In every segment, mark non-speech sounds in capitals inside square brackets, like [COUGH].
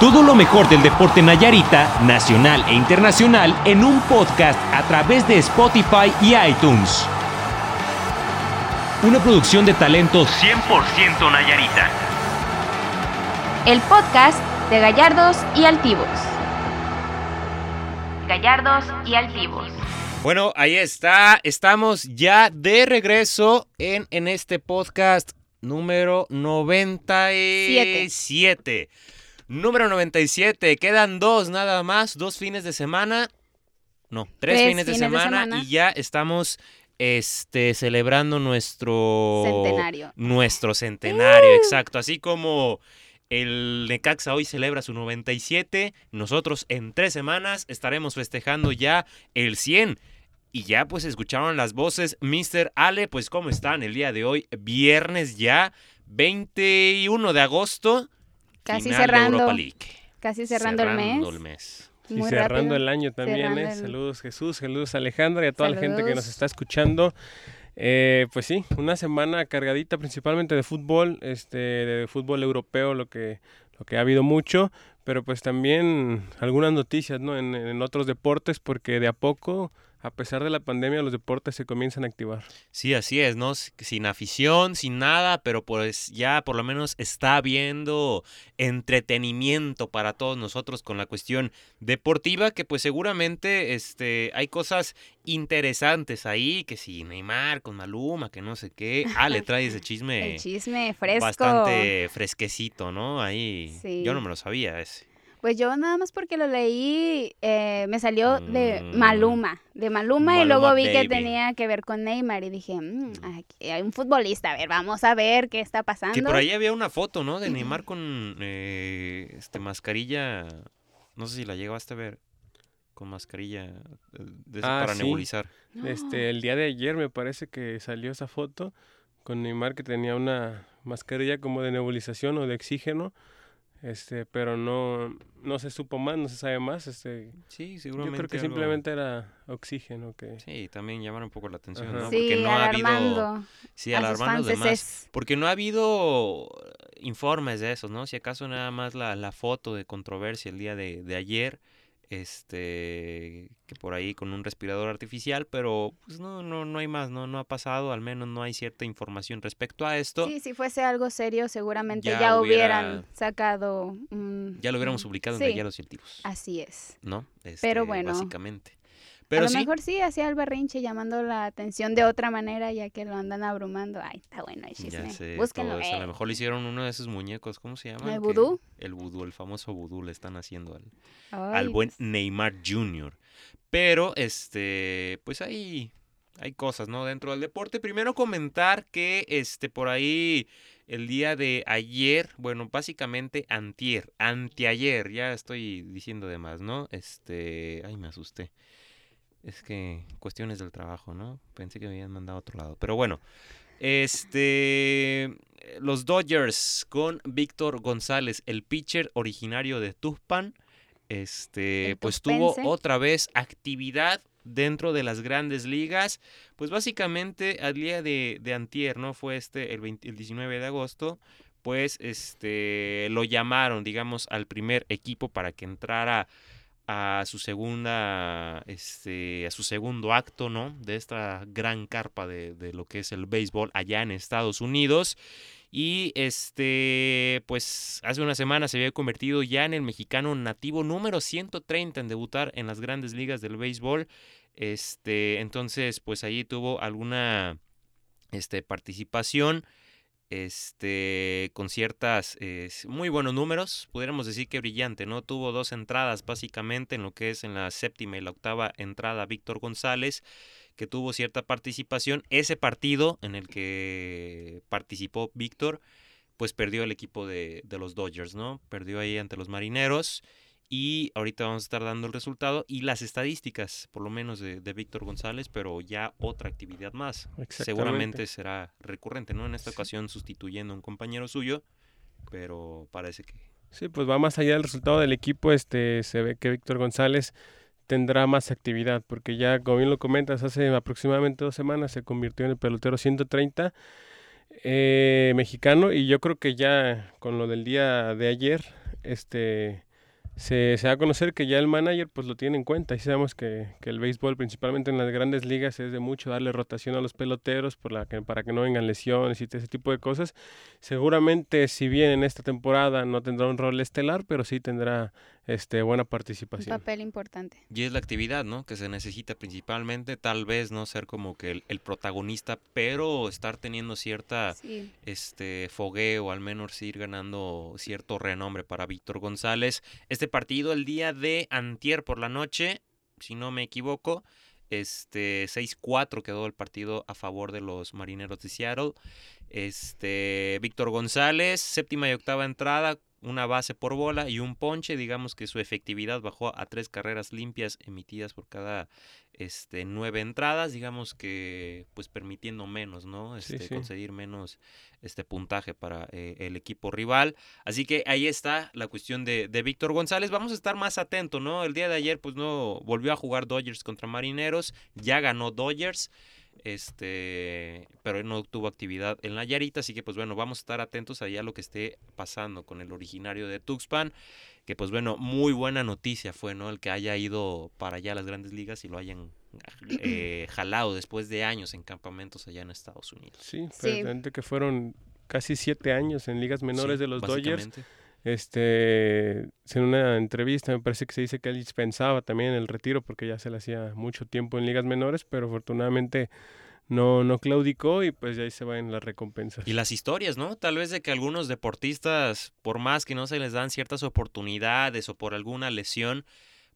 Todo lo mejor del deporte Nayarita, nacional e internacional, en un podcast a través de Spotify y iTunes. Una producción de talento 100% Nayarita. El podcast de Gallardos y Altivos. Gallardos y Altivos. Bueno, ahí está. Estamos ya de regreso en, en este podcast número 97. Número 97. Quedan dos nada más, dos fines de semana. No, tres, Tres fines, de, fines de semana, semana. y ya estamos este celebrando nuestro Centenario. Nuestro centenario, exacto. Así como el Necaxa hoy celebra su 97, nosotros en tres semanas estaremos festejando ya el 100. Y ya pues escucharon las voces, Mr. Ale, pues ¿cómo están el día de hoy? Viernes ya, 21 de agosto. Casi final de cerrando. Europa League. Casi cerrando, el mes. el mes. Y cerrando rápido. el año también, ¿eh? el- Saludos Jesús, saludos Alejandra y a toda la gente que nos está escuchando. Eh, pues sí, una semana cargadita principalmente de fútbol, este, de fútbol europeo, lo que, lo que ha habido mucho, pero pues también algunas noticias, ¿no? En, en otros deportes, porque de a poco, a pesar de la pandemia, los deportes se comienzan a activar. Sí, así es, ¿no? Sin afición, sin nada, pero pues ya por lo menos está habiendo entretenimiento para todos nosotros con la cuestión deportiva, que pues seguramente este, hay cosas interesantes ahí, que si Neymar con Maluma, que no sé qué. Ah, le trae ese [LAUGHS] chisme El chisme fresco. bastante fresquecito, ¿no? Ahí Sí. yo no me lo sabía ese. Pues yo nada más porque lo leí, eh, me salió de Mm. Maluma, de Maluma, y luego vi que tenía que ver con Neymar y dije, "Mm, aquí hay un futbolista, a ver, vamos a ver qué está pasando. Que por ahí había una foto, ¿no? De Neymar con eh, este mascarilla. No sé si la llegaste a ver. Con mascarilla eh, de Ah, para sí. nebulizar. Este, el día de ayer me parece que salió esa foto con Neymar que tenía una mascarilla como de nebulización o de oxígeno, este, pero no, no se supo más, no se sabe más, este, Sí, yo seguramente. creo que algo- simplemente era oxígeno que Sí, también llamaron un poco la atención, Ajá. ¿no? Sí, Porque no ha habido. alarmando Sí, alarmando los demás. Porque no ha habido informes de esos, ¿no? Si acaso nada más la, la foto de controversia el día de, de ayer, este, que por ahí con un respirador artificial, pero pues no, no, no hay más, ¿no? No ha pasado, al menos no hay cierta información respecto a esto. Sí, si fuese algo serio, seguramente Ya ya, hubiera- hubieran sacado. Ya lo hubiéramos publicado en sí, Gallardos Científicos, Así es. ¿no? Este, Pero bueno. Básicamente. A Pero lo sí, mejor sí hacía el berrinche llamando la atención de otra manera, ya que lo andan abrumando. Ay, está bueno el ya sé, Búsquenlo. A eh. lo mejor le hicieron uno de esos muñecos, ¿cómo se llama? ¿El vudú? El vudú, el famoso vudú le están haciendo al, Ay, al buen Dios. Neymar Jr. Pero, este, pues hay, hay cosas, ¿no? Dentro del deporte. Primero comentar que, este, por ahí, el día de ayer, bueno, básicamente antier, anteayer, ya estoy diciendo de más, ¿no? Este, ay, me asusté. Es que cuestiones del trabajo, ¿no? Pensé que me habían mandado a otro lado. Pero bueno, este, los Dodgers con Víctor González, el pitcher originario de Tuzpan, este, El pues tuvo otra vez actividad dentro de las grandes ligas. Pues básicamente al día de, de antier, ¿no? Fue este el, 20 el 19 de agosto, pues este lo llamaron, digamos, al primer equipo para que entrara a su segunda, este, a su segundo acto, ¿no? De esta gran carpa de, de lo que es el béisbol allá en Estados Unidos. Y este, pues hace una semana se había convertido ya en el mexicano nativo número 130 en debutar en las grandes ligas del béisbol. Este, entonces, pues allí tuvo alguna este, participación este, con ciertas muy buenos números, pudiéramos decir que brillante, ¿no? Tuvo dos entradas básicamente en lo que es en la séptima y la octava entrada Víctor González, que tuvo cierta participación. Ese partido en el que participó Víctor, pues perdió el equipo de, de los Dodgers, ¿no? Perdió ahí ante los Marineros. Y ahorita vamos a estar dando el resultado y las estadísticas, por lo menos de, de Víctor González, pero ya otra actividad más. Seguramente será recurrente, ¿no? En esta ocasión sustituyendo a un compañero suyo, pero parece que Sí, pues va más allá del resultado del equipo. Este, se ve que Víctor González tendrá más actividad, porque ya, como bien lo comentas, hace aproximadamente dos semanas se convirtió en el pelotero 130 eh, mexicano y yo creo que ya con lo del día de ayer, este, se, se da a conocer que ya el manager pues lo tiene en cuenta y sabemos que, que, el béisbol principalmente en las grandes ligas es de mucho darle rotación a los peloteros por la que, para que no vengan lesiones y ese tipo de cosas. Seguramente si bien en esta temporada no tendrá un rol estelar, pero sí tendrá este, buena participación. Un papel importante. Y es la actividad, ¿no? Que se necesita principalmente, tal vez no ser como que el, el protagonista, pero estar teniendo cierta Sí. este fogueo, al menos ir ganando cierto renombre para Víctor González. Este partido el día de antier por la noche, si no me equivoco, este 6-4 quedó el partido a favor de los Marineros de Seattle. Este Víctor González, séptima y octava entrada, una base por bola y un ponche, digamos que su efectividad bajó a tres carreras limpias emitidas por cada este nueve entradas, digamos que pues permitiendo menos, ¿no? Este sí. conseguir menos este puntaje para eh, el equipo rival. Así que ahí está la cuestión de, de Víctor González. Vamos a estar más atentos, ¿no? El día de ayer pues no volvió a jugar Dodgers contra Marineros, ya ganó Dodgers este pero él no tuvo actividad en la Yarita, así que pues bueno, vamos a estar atentos allá a lo que esté pasando con el originario de Tuxpan, que pues bueno, muy buena noticia fue, ¿no? El que haya ido para allá a las grandes ligas y lo hayan [CLEARS THROAT] eh, jalado después de años en campamentos allá en Estados Unidos. Sí, Sí. que fueron casi siete años en ligas menores Sí, de los Dodgers. Este, en una entrevista me parece que se dice que él pensaba también el retiro porque ya se le hacía mucho tiempo en ligas menores, pero afortunadamente no, no claudicó y pues ya ahí se van las recompensas. Y las historias, ¿no? Tal vez de que algunos deportistas, por más que no se les dan ciertas oportunidades o por alguna lesión,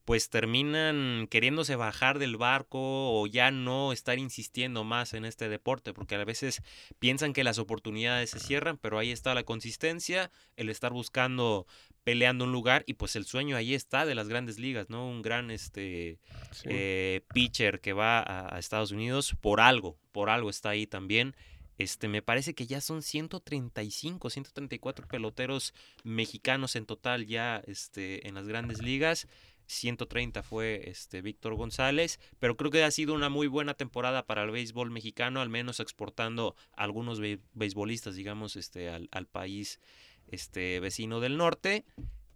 pues terminan queriéndose bajar del barco o ya no estar insistiendo más en este deporte, porque a veces piensan que las oportunidades se cierran, pero ahí está la consistencia, el estar buscando, peleando un lugar y pues el sueño ahí está de las grandes ligas, ¿no? Un gran este Sí. eh, pitcher que va a, a Estados Unidos por algo, por algo está ahí también. Este, me parece que ya son 135, 134 peloteros mexicanos en total ya este, en las grandes ligas. 130 fue este Víctor González, pero creo que ha sido una muy buena temporada para el béisbol mexicano, al menos exportando algunos be- beisbolistas, digamos, este, al, al país este, vecino del norte,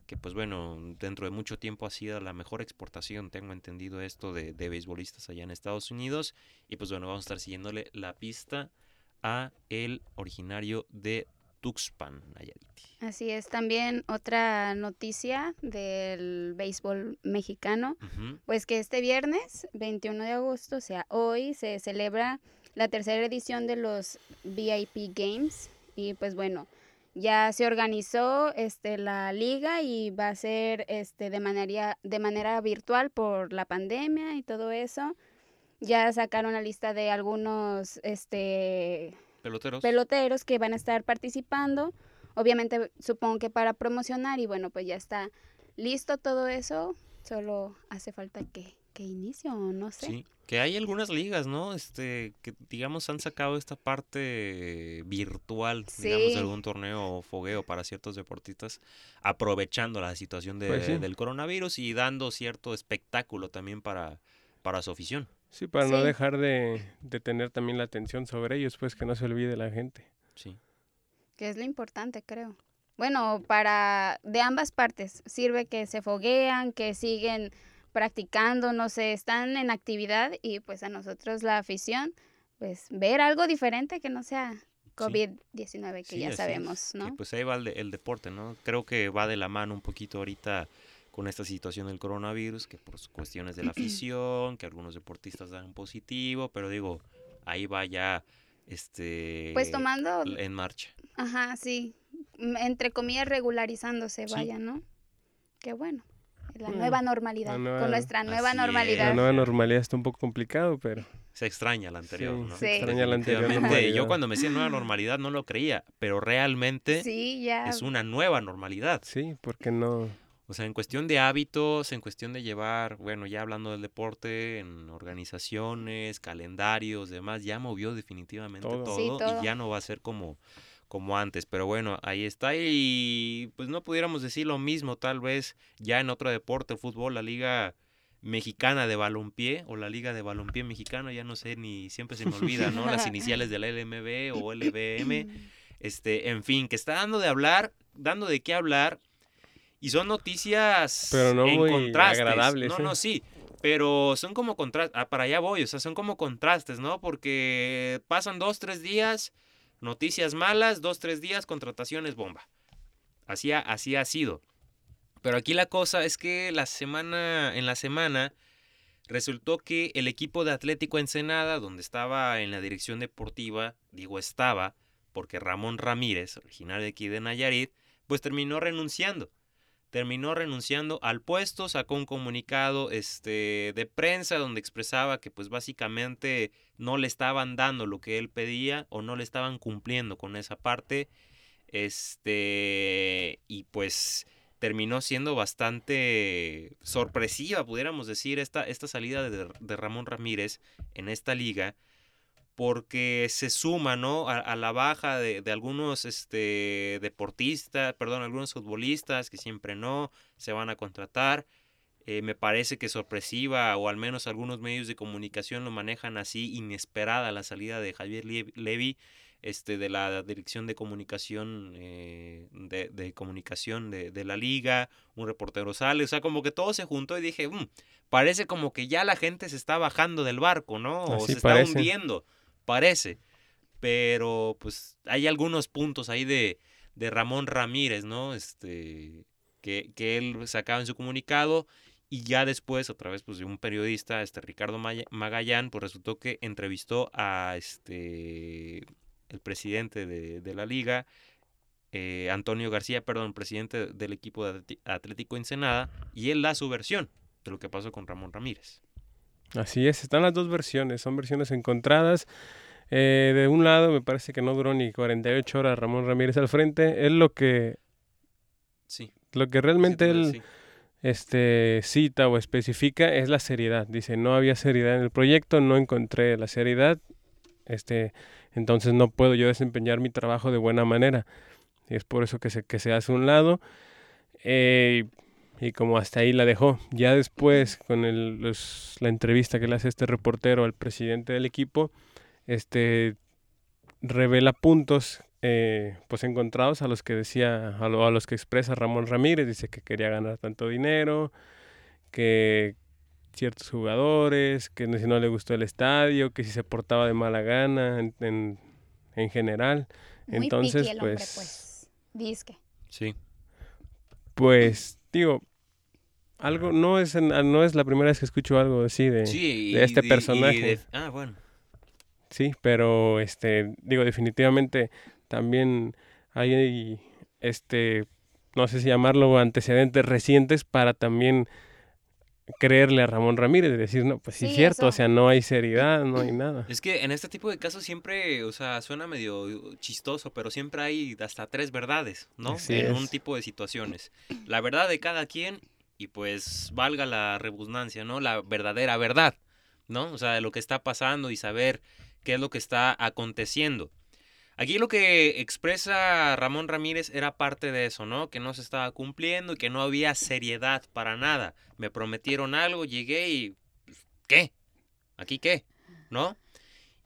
que pues bueno, dentro de mucho tiempo ha sido la mejor exportación, tengo entendido esto de, de beisbolistas allá en Estados Unidos, y pues bueno, vamos a estar siguiéndole la pista a el originario de Tuxpan, Nayarit. Así es. También otra noticia del béisbol mexicano, pues que este viernes, 21 de agosto, o sea, hoy se celebra la tercera edición de los VIP Games y pues bueno, ya se organizó este la liga y va a ser este de manera de manera virtual por la pandemia y todo eso. Ya sacaron la lista de algunos este Peloteros. peloteros que van a estar participando. Obviamente supongo que para promocionar y bueno, pues ya está listo todo eso. Solo hace falta que, que inicie o no sé. Sí, que hay algunas ligas, ¿no? Este, que digamos han sacado esta parte virtual, digamos, de algún torneo o fogueo para ciertos deportistas, aprovechando la situación de- Pues sí. del coronavirus y dando cierto espectáculo también para, para su afición. Sí, para no dejar de, de tener también la atención sobre ellos, pues que no se olvide la gente. Sí. Que es lo importante, creo. Bueno, para de ambas partes. Sirve que se foguean, que siguen practicando, no sé, están en actividad y pues a nosotros la afición, pues ver algo diferente que no sea COVID-19, que Sí, ya es, sabemos, ¿no? pues ahí va el, de- el deporte, ¿no? Creo que va de la mano un poquito ahorita con esta situación del coronavirus, que por cuestiones de la [CLEARS THROAT] afición, que algunos deportistas dan positivo, pero digo, ahí va ya este Pues tomando, en marcha. ajá, sí, entre comillas regularizándose, Sí. vaya, ¿no? Qué bueno. La Mm, nueva normalidad, la nueva- con nuestra nueva es. normalidad. La nueva normalidad está un poco complicado, pero Se extraña la anterior, sí, ¿no? Sí. extraña la anterior Yo cuando me decía nueva normalidad no lo creía, pero realmente Sí, ya. es una nueva normalidad. Sí, porque no... O sea, en cuestión de hábitos, en cuestión de llevar, bueno, ya hablando del deporte, en organizaciones, calendarios, demás, ya movió definitivamente Todo. todo, Sí, todo. y ya no va a ser como, como antes. Pero bueno, ahí está y pues no pudiéramos decir lo mismo tal vez ya en otro deporte, el fútbol, la liga mexicana de balompié o la liga de balompié mexicano, ya no sé ni siempre se me olvida, ¿no? Las [LAUGHS] iniciales de la LMB o LBM este, en fin, que está dando de hablar, dando de qué hablar. Y son noticias Pero no en muy contrastes. agradables, No, ¿eh? no, sí. Pero son como contrastes. Ah, para allá voy, o sea, son como contrastes, ¿no? Porque pasan dos, tres días, noticias malas, dos, tres días, contrataciones bomba. Así ha, así ha sido. Pero aquí la cosa es que la semana, en la semana resultó que el equipo de Atlético Ensenada, donde estaba en la dirección deportiva, digo estaba, porque Ramón Ramírez, originario de aquí de Nayarit, pues terminó renunciando. Terminó renunciando al puesto, sacó un comunicado este, de prensa donde expresaba que pues básicamente no le estaban dando lo que él pedía o no le estaban cumpliendo con esa parte. Este, y pues terminó siendo bastante sorpresiva, pudiéramos decir, esta, esta salida de, de Ramón Ramírez en esta liga, porque se suma ¿no? a, a la baja de, de algunos este, deportistas, perdón, algunos futbolistas que siempre no se van a contratar. Eh, me parece que sorpresiva, o al menos algunos medios de comunicación lo manejan así, inesperada la salida de Javier Levy este, de la dirección de comunicación eh, de, de comunicación de, de la liga, un reportero sale, o sea, como que todo se juntó y dije, "Mm, parece como que ya la gente se está bajando del barco, ¿no? O Así se está hundiendo, parece. Pero pues hay algunos puntos ahí de, de Ramón Ramírez, ¿no? Este, que, que él sacaba en su comunicado y ya después, a través pues, de un periodista, este Ricardo Magallán, pues resultó que entrevistó a este el presidente de, de la liga, eh, Antonio García, perdón, presidente del equipo de Atlético Ensenada, y él da su versión de lo que pasó con Ramón Ramírez. Así es, están las dos versiones, son versiones encontradas. Eh, de un lado, me parece que no duró ni 48 horas Ramón Ramírez al frente. Él lo que, Sí. lo que realmente sí, él sí. este, cita o especifica es la seriedad. Dice, no había seriedad en el proyecto, no encontré la seriedad, este, entonces no puedo yo desempeñar mi trabajo de buena manera. Y es por eso que se, que se hace un lado. Eh, y como hasta ahí la dejó. Ya después, con el- los- la entrevista que le hace este reportero al presidente del equipo, este revela puntos eh, pues encontrados a los que decía, a, lo- a los que expresa Ramón Ramírez, dice que quería ganar tanto dinero, que ciertos jugadores, que no- si no le gustó el estadio, que si se portaba de mala gana en, en, en general. Muy Entonces, el hombre, pues- pues. Disque. Sí. Pues, digo, algo, no es, en- no es la primera vez que escucho algo así de, Sí, de este y- y personaje. de- ah, bueno. Sí, pero este, digo, definitivamente también hay este, no sé si llamarlo antecedentes recientes para también creerle a Ramón Ramírez, de decir, no, pues sí, es Sí, cierto, o sea, no hay seriedad, no hay nada. Es que en este tipo de casos siempre, o sea, suena medio chistoso, pero siempre hay hasta tres verdades, ¿no? Así en es. un tipo de situaciones. La verdad de cada quien y pues valga la redundancia, ¿no? La verdadera verdad, ¿no? O sea, de lo que está pasando y saber qué es lo que está aconteciendo. Aquí lo que expresa Ramón Ramírez era parte de eso, ¿no? Que no se estaba cumpliendo y que no había seriedad para nada. Me prometieron algo, llegué y... pues, ¿Qué? ¿Aquí qué? ¿No?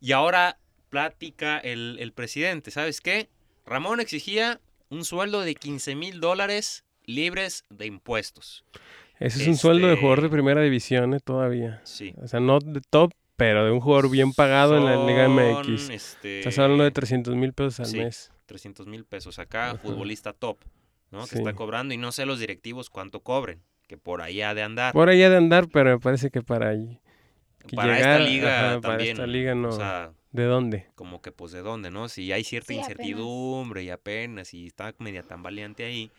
Y ahora plática el, el presidente, ¿sabes qué? Ramón exigía un sueldo de 15 mil dólares libres de impuestos. Ese es un sueldo de jugador de Este- primera división eh, todavía. Sí. O sea, no de top, pero de un jugador bien pagado en la Liga MX. este, Estás hablando de 300 mil pesos al sí. mes. 300 mil pesos acá, Ajá. futbolista top, ¿no? Que está cobrando y no sé los directivos cuánto cobren, que por ahí ha de andar. Por ahí ha de andar, pero me parece que para ahí. que para llegar, esta liga ajá, también. para esta liga no. O sea, ¿De dónde? como que pues de dónde, ¿no? Si hay cierta Sí, apenas. incertidumbre y apenas, y está media tambaleante ahí.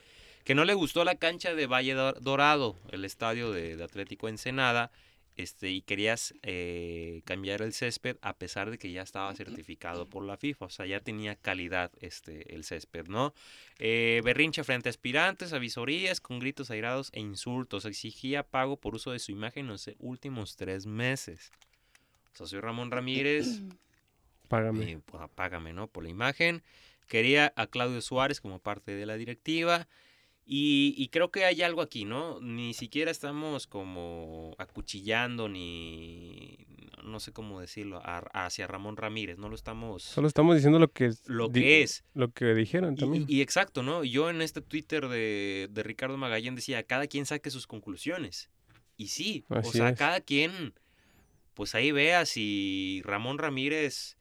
Que no le gustó la cancha de Valle Dor- Dorado, el estadio de, de Atlético Ensenada, este, y querías eh, cambiar el césped a pesar de que ya estaba certificado por la FIFA, o sea, ya tenía calidad este, el césped, ¿no? Eh, berrinche frente a aspirantes, avisorías con gritos airados e insultos, exigía pago por uso de su imagen en los últimos tres meses. O sea, soy Ramón Ramírez, Págame. eh, pues, págame, ¿no? Por la imagen. Quería a Claudio Suárez como parte de la directiva. Y, y creo que hay algo aquí, ¿no? Ni siquiera estamos como acuchillando ni... no sé cómo decirlo, a- hacia Ramón Ramírez, no lo estamos... Solo estamos diciendo lo que, lo di- que es. Lo que dijeron también. y- y exacto, ¿no? Yo en este Twitter de, de Ricardo Magallán decía, cada quien saque sus conclusiones. Y sí, o sea, es. cada quien, pues ahí vea si Ramón Ramírez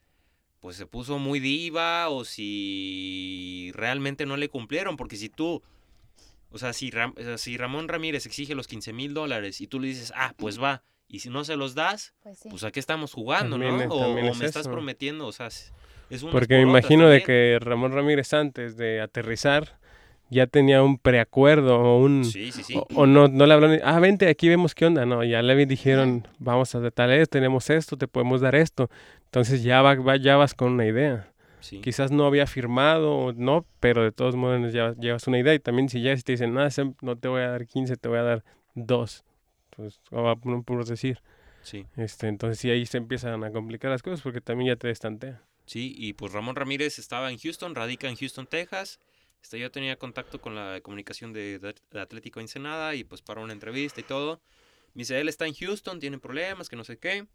pues se puso muy diva o si realmente no le cumplieron, porque si tú, o sea, si, Ram- o sea, si Ramón Ramírez exige los 15 mil dólares y tú le dices, ah, pues va, y si no se los das, Pues sí. pues a qué estamos jugando, También ¿no? es- O, es me estás eso. prometiendo, o sea, es unas Porque me imagino de que Ramón Ramírez antes de aterrizar ya tenía un preacuerdo o un... Sí, sí, sí. O, o no, no le hablaron, ah, vente, aquí vemos qué onda. No, ya le dijeron, vamos a tal esto, tenemos esto, te podemos dar esto. Entonces ya, va, va- ya vas con una idea. Sí. Quizás no había firmado no, pero de todos modos ya llevas una idea. Y también si ya te dicen, no, no te voy a dar 15, te voy a dar 2. Pues, o por, por decir. Sí, Este, entonces sí ahí se empiezan a complicar las cosas porque también ya te destantea. sí, y pues Ramón Ramírez estaba en Houston, radica en Houston, Texas. Este, yo tenía contacto con la comunicación de Atlético Ensenada y pues para una entrevista y todo. Me dice, él está en Houston, tiene problemas, que no sé qué.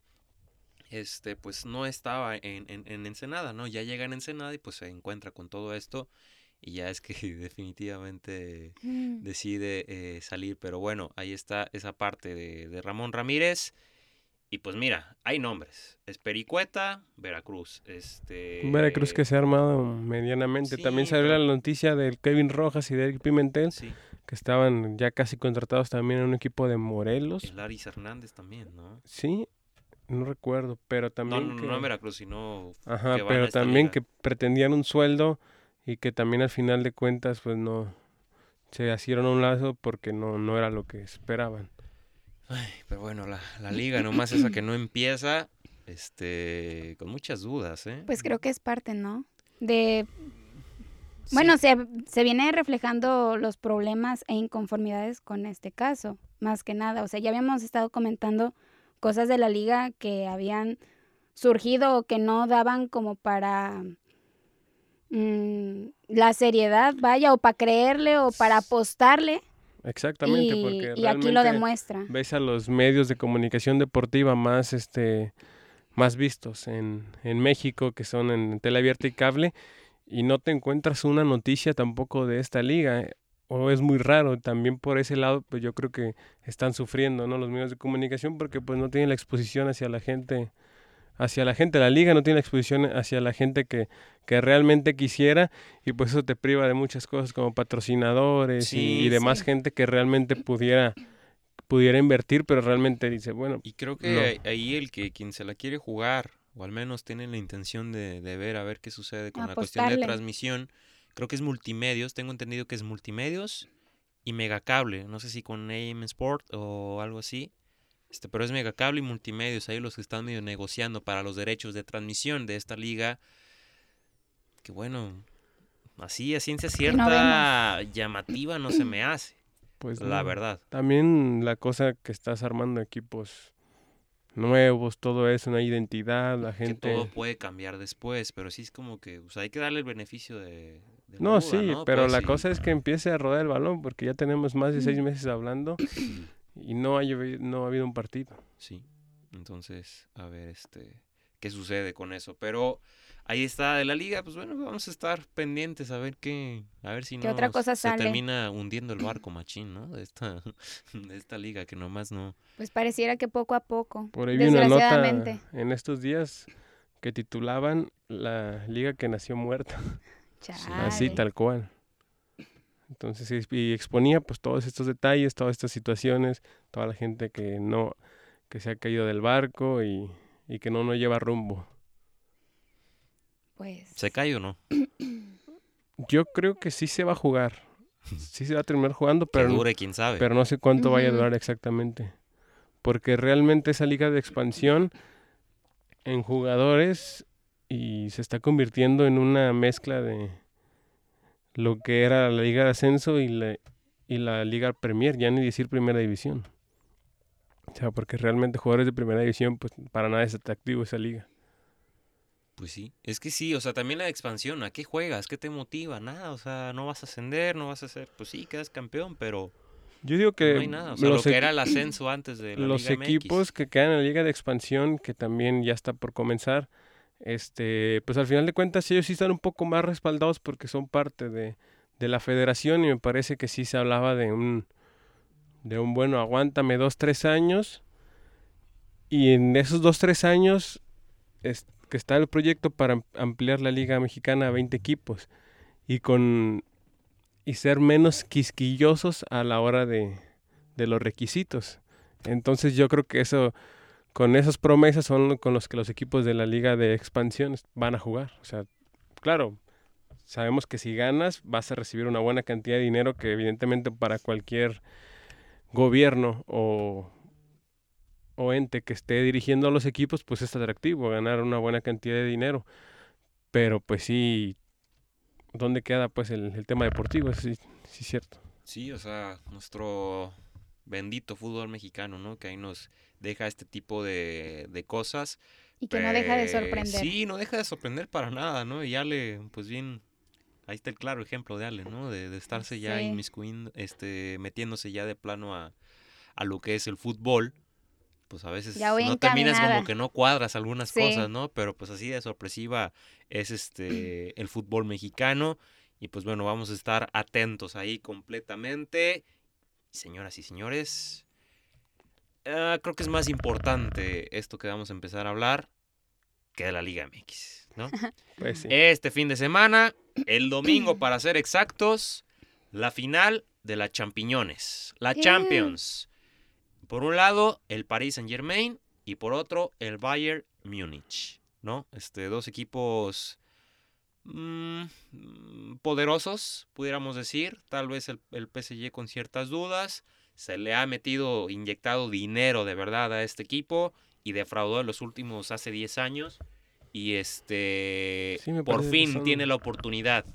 Este, pues no estaba en, en, en Ensenada, ¿no? Ya llega en Ensenada y pues se encuentra con todo esto. Y ya es que [LAUGHS] definitivamente Mm. decide eh, salir. Pero bueno, ahí está esa parte de, de Ramón Ramírez. Y pues mira, hay nombres. Espericueta, Veracruz. Este, Veracruz que se ha armado medianamente. También salió pero- la noticia del Kevin Rojas y de Eric Pimentel, Sí, que estaban ya casi contratados también en un equipo de Morelos. el Aris Hernández también, ¿no? Sí, no recuerdo, pero No, también no, que... no en Veracruz, sino Ajá, que pero también liga. que pretendían un sueldo y que también al final de cuentas pues no se hicieron a un lado porque no, no era lo que esperaban. Ay, pero bueno, la, la liga nomás esa que no empieza, este, con muchas dudas, ¿eh? Pues creo que es parte, ¿no? De Sí. Bueno, se, se viene reflejando los problemas e inconformidades con este caso, más que nada. O sea, ya habíamos estado comentando cosas de la liga que habían surgido o que no daban como para mm, la seriedad, vaya, o para creerle o para apostarle. Exactamente, y, porque y aquí lo demuestra. ves a los medios de comunicación deportiva más este más vistos en, en México que son en tele abierta y cable y no te encuentras una noticia tampoco de esta liga o es muy raro también por ese lado pues yo creo que están sufriendo no los medios de comunicación porque pues no tienen la exposición hacia la gente hacia la gente la liga no tiene la exposición hacia la gente que, que realmente quisiera y pues eso te priva de muchas cosas como patrocinadores y- Sí, y, demás sí. gente que realmente pudiera pudiera invertir pero realmente dice bueno Y creo que No. ahí- el que quien se la quiere jugar, o al menos tiene la intención de, de ver a ver qué sucede con la cuestión de transmisión, creo que es multimedios, tengo entendido que es multimedios y megacable, no sé si con AM Sport o algo así, este, pero es megacable y multimedios, ahí los que están medio negociando para los derechos de transmisión de esta liga, que bueno, así a ciencia no cierta, llamativa no se me hace, pues la no. verdad. También la cosa que estás armando equipos nuevos, todo eso, una identidad, la que gente... todo puede cambiar después, pero sí es como que o sea, hay que darle el beneficio de, No, duda, sí, ¿no? pero Pues la sí. cosa es que empiece a rodar el balón porque ya tenemos más de seis meses hablando y no ha, llovi- no ha habido un partido. Sí, entonces, a ver, este, qué sucede con eso, pero ahí está de la liga, pues bueno, vamos a estar pendientes a ver qué, a ver si ¿Qué no otra cosa se sale? termina hundiendo el barco machín, ¿no? De esta, [LAUGHS] de esta liga que nomás no. Pues pareciera que poco a poco. Por ahí vi una nota desgraciadamente. en estos días que titulaban la liga que nació muerta, [LAUGHS] así Chale. tal cual. Entonces, y- y exponía pues todos estos detalles, todas estas situaciones, toda la gente que no, que se ha caído del barco y, y que no no lleva rumbo. Pues ¿Se cae o no? [CLEARS THROAT] Yo creo que sí se va a jugar. [LAUGHS] Sí se va a terminar jugando, Que pero, dure, quién sabe. pero no sé cuánto vaya a durar exactamente. Porque realmente esa liga de expansión en jugadores y se está convirtiendo en una mezcla de lo que era la liga de ascenso y la, y la liga Premier, ya ni decir primera división. O sea, porque realmente jugadores de primera división, pues para nada es atractivo esa liga. Pues sí, es que sí, o sea, también la expansión, ¿a qué juegas? ¿Qué te motiva? Nada, o sea, no vas a ascender, no vas a ser, pues sí, quedas campeón, pero Yo digo que no hay nada. O sea, lo que era el ascenso antes de la los Liga MX. equipos que quedan en la liga de expansión, que también ya está por comenzar, este, pues al final de cuentas ellos sí están un poco más respaldados porque son parte de, de la federación y me parece que sí se hablaba de un, de un bueno, aguántame dos, tres años y en esos dos, tres años que está el proyecto para am- ampliar la liga mexicana a 20 equipos y con y ser menos quisquillosos a la hora de, de los requisitos. Entonces yo creo que eso, con esas promesas son con los que los equipos de la liga de expansión van a jugar. O sea, claro, sabemos que si ganas vas a recibir una buena cantidad de dinero que evidentemente para cualquier gobierno o, o ente que esté dirigiendo a los equipos, pues es atractivo ganar una buena cantidad de dinero. Pero pues sí, ¿dónde queda pues el, el tema deportivo? Sí, sí cierto. Sí, o sea, nuestro bendito fútbol mexicano, ¿no? Que ahí nos deja este tipo de, de cosas. Y que no deja de sorprender. Sí, no deja de sorprender para nada, ¿no? Y Ale, pues bien, ahí está el claro ejemplo de Ale, ¿no? De, de estarse ya Sí. inmiscuindo, este, metiéndose ya de plano a, a lo que es el fútbol. Pues a veces no terminas como que no cuadras algunas Sí. cosas, ¿no? Pero pues así de sorpresiva es este [CLEARS THROAT] el fútbol mexicano. Y pues bueno, vamos a estar atentos ahí completamente. Señoras y señores, ah, creo que es más importante esto que vamos a empezar a hablar que de la Liga MX, ¿no? [LAUGHS] Pues sí. Este fin de semana, el domingo [CLEARS THROAT] para ser exactos, la final de la Champiñones, la. Champions. Por un lado, el Paris Saint Germain y por otro, el Bayern Múnich, ¿no? Este, dos equipos mm, poderosos, pudiéramos decir. Tal vez el, el PSG con ciertas dudas. Se le ha metido, inyectado dinero de verdad a este equipo y defraudó en los últimos hace 10 años. Y este, Sí, por fin son- tiene la oportunidad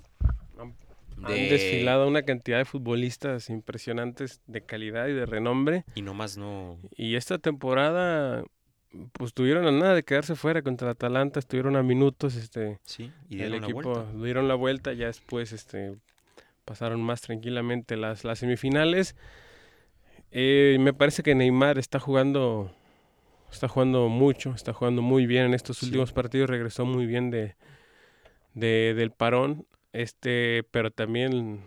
de... Han desfilado una cantidad de futbolistas impresionantes de calidad y de renombre. Y nomás no... Y esta temporada, pues tuvieron a nada de quedarse fuera contra el Atalanta, estuvieron a minutos, este, Sí, y el dieron la equipo vuelta. dieron la vuelta, ya después este, pasaron más tranquilamente las, las semifinales. Eh, me parece que Neymar está jugando, está jugando mucho, está jugando muy bien en estos Sí. últimos partidos, regresó muy bien de, de- del parón, este, pero también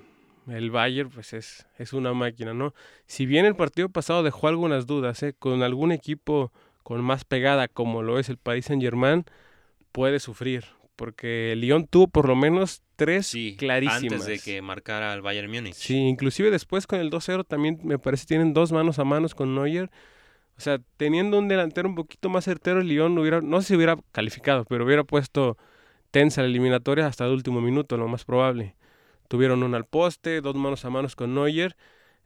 el Bayern pues es, es una máquina, ¿no? Si bien el partido pasado dejó algunas dudas, ¿eh? con algún equipo con más pegada como lo es el Paris Saint Germain, puede sufrir, porque el Lyon tuvo por lo menos tres Sí, clarísimas. antes de que marcara el Bayern Múnich. Sí, inclusive después con el 2-0 también me parece tienen dos manos a manos con Neuer. O sea, teniendo un delantero un poquito más certero, el Lyon hubiera, no sé si hubiera calificado, pero hubiera puesto tensa la eliminatoria hasta el último minuto, lo más probable. Tuvieron uno al poste, dos manos a manos con Neuer.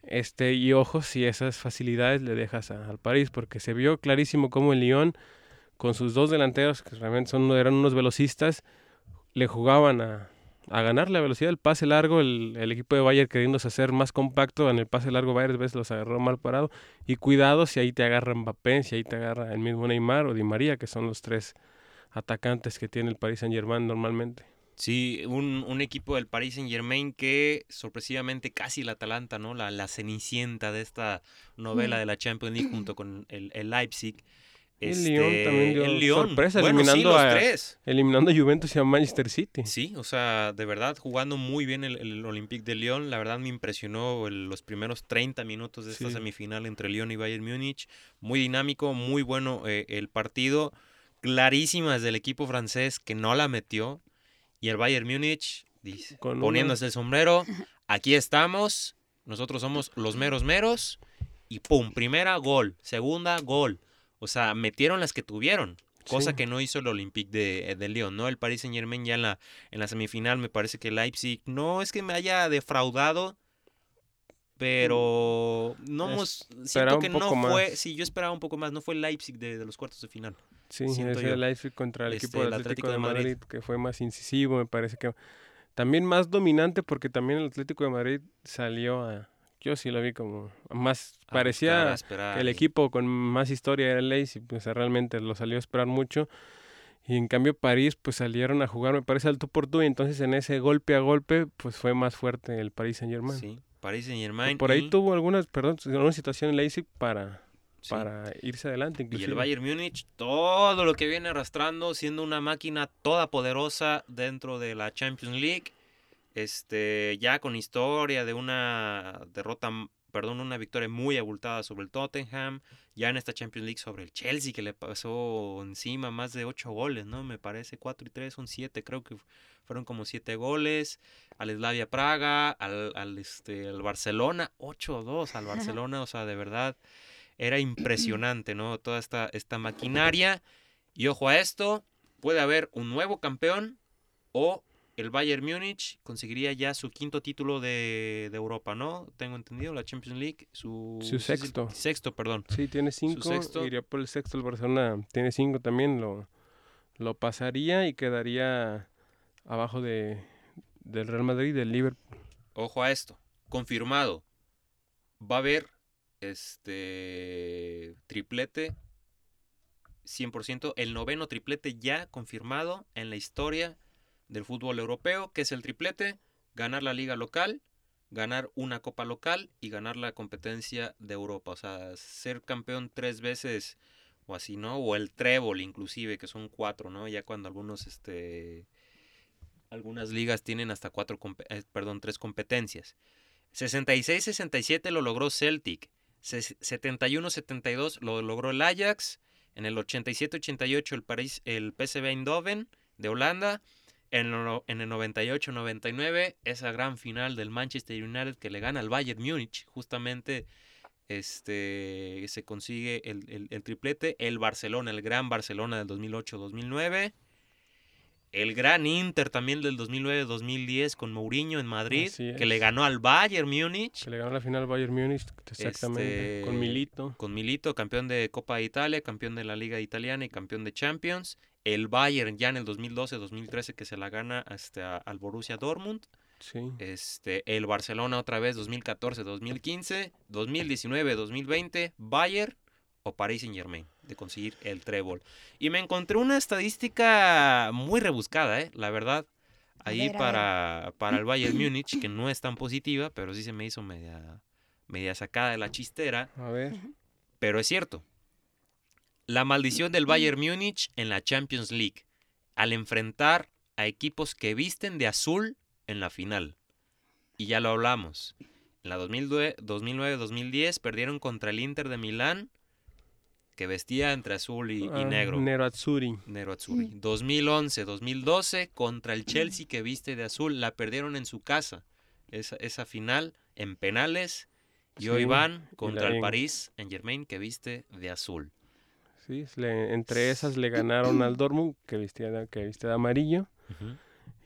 Este, y ojo si esas facilidades le dejas al París, porque se vio clarísimo cómo el Lyon, con sus dos delanteros, que realmente eran unos velocistas, le jugaban a, a ganar la velocidad del pase largo. El, el equipo de Bayern queriéndose hacer más compacto en el pase largo varias veces los agarró mal parado. Y cuidado si ahí te agarra Mbappé, si ahí te agarra el mismo Neymar o Di María, que son los tres atacantes que tiene el Paris Saint Germain normalmente. Sí, un, un equipo del Paris Saint Germain que sorpresivamente casi el Atalanta, ¿no? La, la cenicienta de esta novela de la Champions League junto con el, el Leipzig. El Lyon también dio el Lyon. sorpresa, bueno, sí, eliminando los a- tres. Eliminando a Juventus y a Manchester City. Sí, o sea, de verdad, jugando muy bien el, el Olympique de Lyon. La verdad me impresionó el- los primeros 30 minutos de esta Sí. semifinal entre Lyon y Bayern Múnich. Muy dinámico, muy bueno eh, el partido. Clarísimas del equipo francés que no la metió. Y el Bayern Múnich dice, Con una- poniéndose el sombrero, aquí estamos, nosotros somos los meros meros. Y pum, primera gol, segunda gol. O sea, metieron las que tuvieron. Cosa Sí. que no hizo el Olympique de, de Lyon, ¿no? El Paris Saint Germain ya en la, en la semifinal me parece que Leipzig no es que me haya defraudado, pero no hemos, siento un que no poco fue, más. sí, yo esperaba un poco más, no fue Leipzig de, de los cuartos de final. Sí, ese yo. Leipzig contra el Este, equipo del el Atlético, Atlético de Madrid, Madrid. que fue más incisivo, me parece que también más dominante porque también el Atlético de Madrid salió a yo sí lo vi como más A parecía esperar que el y- equipo con más historia era el Leipzig, pues realmente lo salió a esperar mucho. Y en cambio París pues salieron a jugar, me parece al tú por tú y entonces en ese golpe a golpe pues fue más fuerte el Paris Saint-Germain. Sí, Paris Saint Germain. Por ahí y, tuvo algunas, perdón, alguna situación en Leipzig para, sí, para irse adelante. y Inclusive. el Bayern Múnich, todo lo que viene arrastrando, siendo una máquina toda poderosa dentro de la Champions League. Este, ya con historia de una derrota, perdón, una victoria muy abultada sobre el Tottenham. Ya en esta Champions League sobre el Chelsea, que le pasó encima más de 8 goles, ¿no? Me parece 4 y 3 son 7, creo que fueron como 7 goles. Al Slavia Praga, al, al, este, al Barcelona, 8-2 al [LAUGHS] Barcelona, o sea, de verdad era impresionante, ¿no? Toda esta, esta maquinaria. Y ojo a esto, puede haber un nuevo campeón o el Bayern Múnich conseguiría ya su quinto título de, de Europa, ¿no? Tengo entendido, la Champions League, su, Su sí, sí, sexto. Sexto, perdón. Sí, tiene cinco. sexto. Iría por el sexto. El Barcelona tiene cinco también. Lo, lo pasaría y quedaría abajo de, del Real Madrid y del Liverpool. Ojo a esto, confirmado. Va a haber este triplete 100%, el noveno triplete ya confirmado en la historia del fútbol europeo, que es el triplete, ganar la liga local, ganar una copa local y ganar la competencia de Europa, o sea, ser campeón tres veces o así, ¿no? O el trébol inclusive, que son cuatro, ¿no? Ya cuando algunos este algunas ligas tienen hasta cuatro, eh, tres competencias. 66-67 lo logró Celtic. Se- 71-72 lo logró el Ajax. En el 87-88 el, París, el PSV Eindhoven de Holanda. En, el no- en el 98-99 esa gran final del Manchester United que le gana al Bayern Múnich. Justamente este, se consigue el, el- el triplete. El Barcelona, el gran Barcelona del 2008-2009. El gran Inter también del 2009-2010 con Mourinho en Madrid, que le ganó al Bayern Múnich. Que le ganó la final al Bayern Múnich. Exactamente. Este, Con Milito. Con Milito, campeón de Copa de Italia, campeón de la Liga Italiana y campeón de Champions. El Bayern ya en el 2012-2013 que se la gana este, a- al Borussia Dortmund. Sí. Este, el Barcelona otra vez 2014-2015, 2019-2020, Bayern o Paris Saint Germain de conseguir el trébol. Y me encontré una estadística muy rebuscada, ¿eh? la verdad. Ahí ver, para, para el [LAUGHS] Bayern Múnich, que no es tan positiva, pero sí se me hizo media, media sacada de la chistera. A ver. Pero es cierto. La maldición del Bayern Múnich en la Champions League. Al enfrentar a equipos que visten de azul en la final. Y ya lo hablamos. En la 2009 2009-2010 perdieron contra el Inter de Milán, que vestía entre azul y, y Ah, negro. Nero Azzurri. Nero Azzurri. 2011-2012 contra el Chelsea que viste de azul. La perdieron en su casa. Esa, esa final en penales. Y hoy Sí, van y contra el. París en Germain que viste de azul. Sí, le- entre esas le [SNIFFS] ganaron al Dortmund, que vestía de, que vestía de amarillo.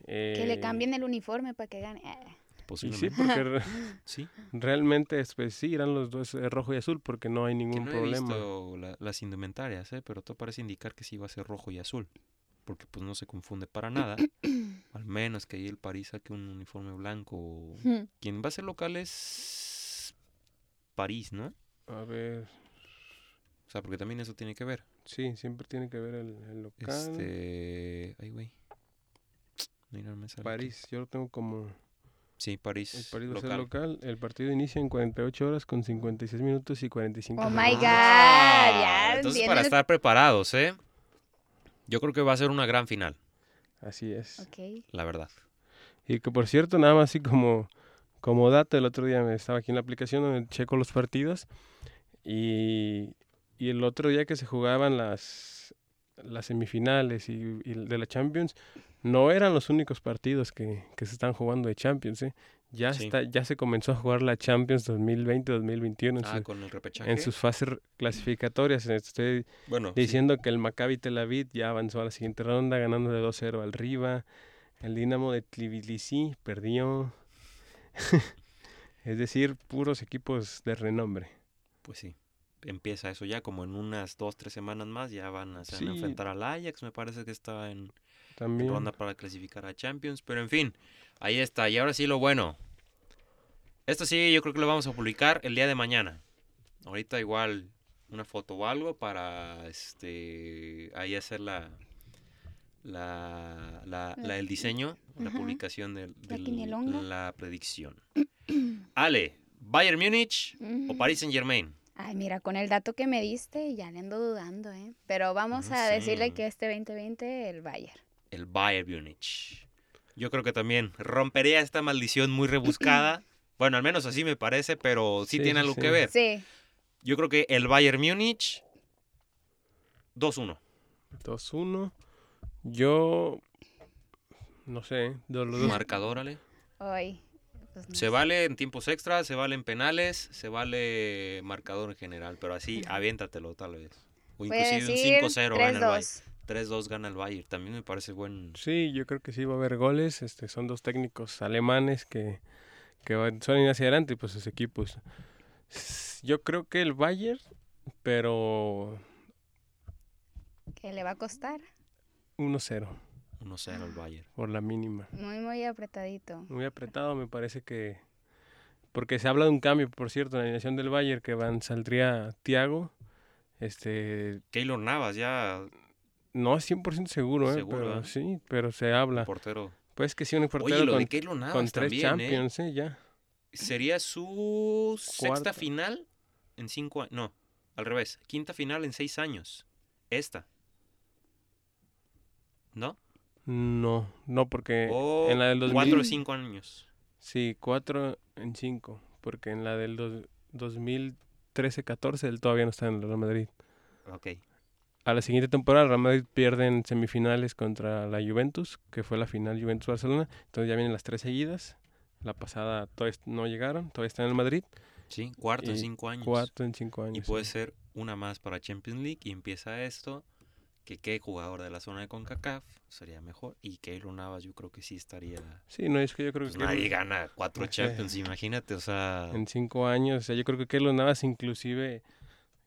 Que le Eh, cambien el uniforme para que gane. Y sí, Posiblemente. porque re- [LAUGHS] Sí, realmente pues, sí, eran los dos eh, rojo y azul porque no hay que ningún no he problema. visto la- las indumentarias, ¿eh? pero todo parece indicar que sí va a ser rojo y azul. Porque pues no se confunde para nada. [COUGHS] Al menos que ahí el París saque un uniforme blanco. Quien va a ser local es París, ¿no? A ver, O sea, porque también eso tiene que ver. sí, siempre tiene que ver el, el local. Este. Ay, güey. Mira, no me sale aquí. París, yo lo tengo como Sí, París. el París va a local. ser local. El partido inicia en 48 horas con 56 minutos y 45 Oh my. God, Ah, ya Entonces, viene para estar preparados, ¿eh? Yo creo que va a ser una gran final, Así es. Ok. la verdad. Y que por cierto, nada más así como, como dato, el otro día me estaba aquí en la aplicación donde checo los partidos y, y el otro día que se jugaban las, las semifinales y, y de la Champions, no eran los únicos partidos que, que se están jugando de Champions, ¿eh? Ya, Sí. está, ya se comenzó a jugar la Champions 2020-2021 en, Ah, repechaje. en sus fases clasificatorias. Estoy Bueno, sí. diciendo que el Maccabi Tel Aviv ya avanzó a la siguiente ronda ganando de 2-0 al Riva. El Dinamo de Tbilisi perdió. [LAUGHS] es decir, puros equipos de renombre. Pues sí. Empieza eso ya como en unas dos, tres semanas más. Ya van a, se van a Sí. enfrentar al Ajax. Me parece que está en, en También. ronda para clasificar a Champions. Pero en fin, ahí está. Y ahora sí lo bueno. Esto sí, yo creo que lo vamos a publicar el día de mañana. Ahorita igual una foto o algo para este ahí hacer la, la, la- la- el diseño, la publicación de La predicción. [CLEARS THROAT] Ale, ¿Bayern Múnich o. Paris Saint Germain? Ay, mira, con el dato que me diste, ya le ando dudando, ¿eh? Pero vamos No a decirle que este 2020 el Bayern. El Bayern Múnich. Yo creo que también rompería esta maldición muy rebuscada. [CLEARS THROAT] Bueno, al menos así me parece, pero sí, Sí, tiene algo sí. que ver. Sí, Yo creo que el Bayern Múnich 2-1. 2-1. Yo. No sé. de los dos- Marcador, Ale. hoy. pues, no Se sé. vale en tiempos extras, se vale en penales, se vale marcador en general, pero así aviéntatelo tal vez. O inclusive un decir 5-0 gana el Bayern. 3-2. 3-2 gana el Bayern. También me parece buen. Sí, yo creo que sí va a haber goles. Este, son dos técnicos alemanes que, que van, suelen ir hacia adelante, pues sus equipos. Yo creo que el Bayern, pero Que le va a costar. 1-0 1-0 el Bayern. por la mínima. Muy, muy apretadito. Muy apretado, me parece que. Porque se habla de un cambio, por cierto, en la alineación del Bayern, que van, saldría Thiago. Este, Keylor Navas ya no es 100% seguro, ¿eh? Seguro, pero ¿eh? sí, pero se habla. portero. Pues que sí, un portero Oye, lo con, de Navas con tres también, ¿eh? Champions, ¿eh? Ya. Sería su sexta Cuarta. final en cinco años. No, al revés. Quinta final en seis años. Esta. ¿No? No, no, porque O en la del 2000... cuatro o cinco años. Sí, cuatro en cinco, porque en la del dos- 2013-14 él todavía no está en el Real Madrid. Ok. A la siguiente temporada, el Real Madrid pierde en semifinales contra la Juventus, que fue la final Juventus-Barcelona. Entonces ya vienen las tres seguidas. La pasada todavía no llegaron, todavía están en el Madrid. Sí, cuarto en Y cinco años. Cuatro en cinco Y años. puede sí. ser una más para Champions League y empieza esto. Que qué jugador de la zona de CONCACAF sería mejor. Y Keylor Navas yo creo que sí estaría... Sí, no, es que yo creo Pues que nadie Keylor- gana cuatro. [LAUGHS] Champions, imagínate, o sea... en cinco años, o sea, yo creo que Keylor Navas inclusive,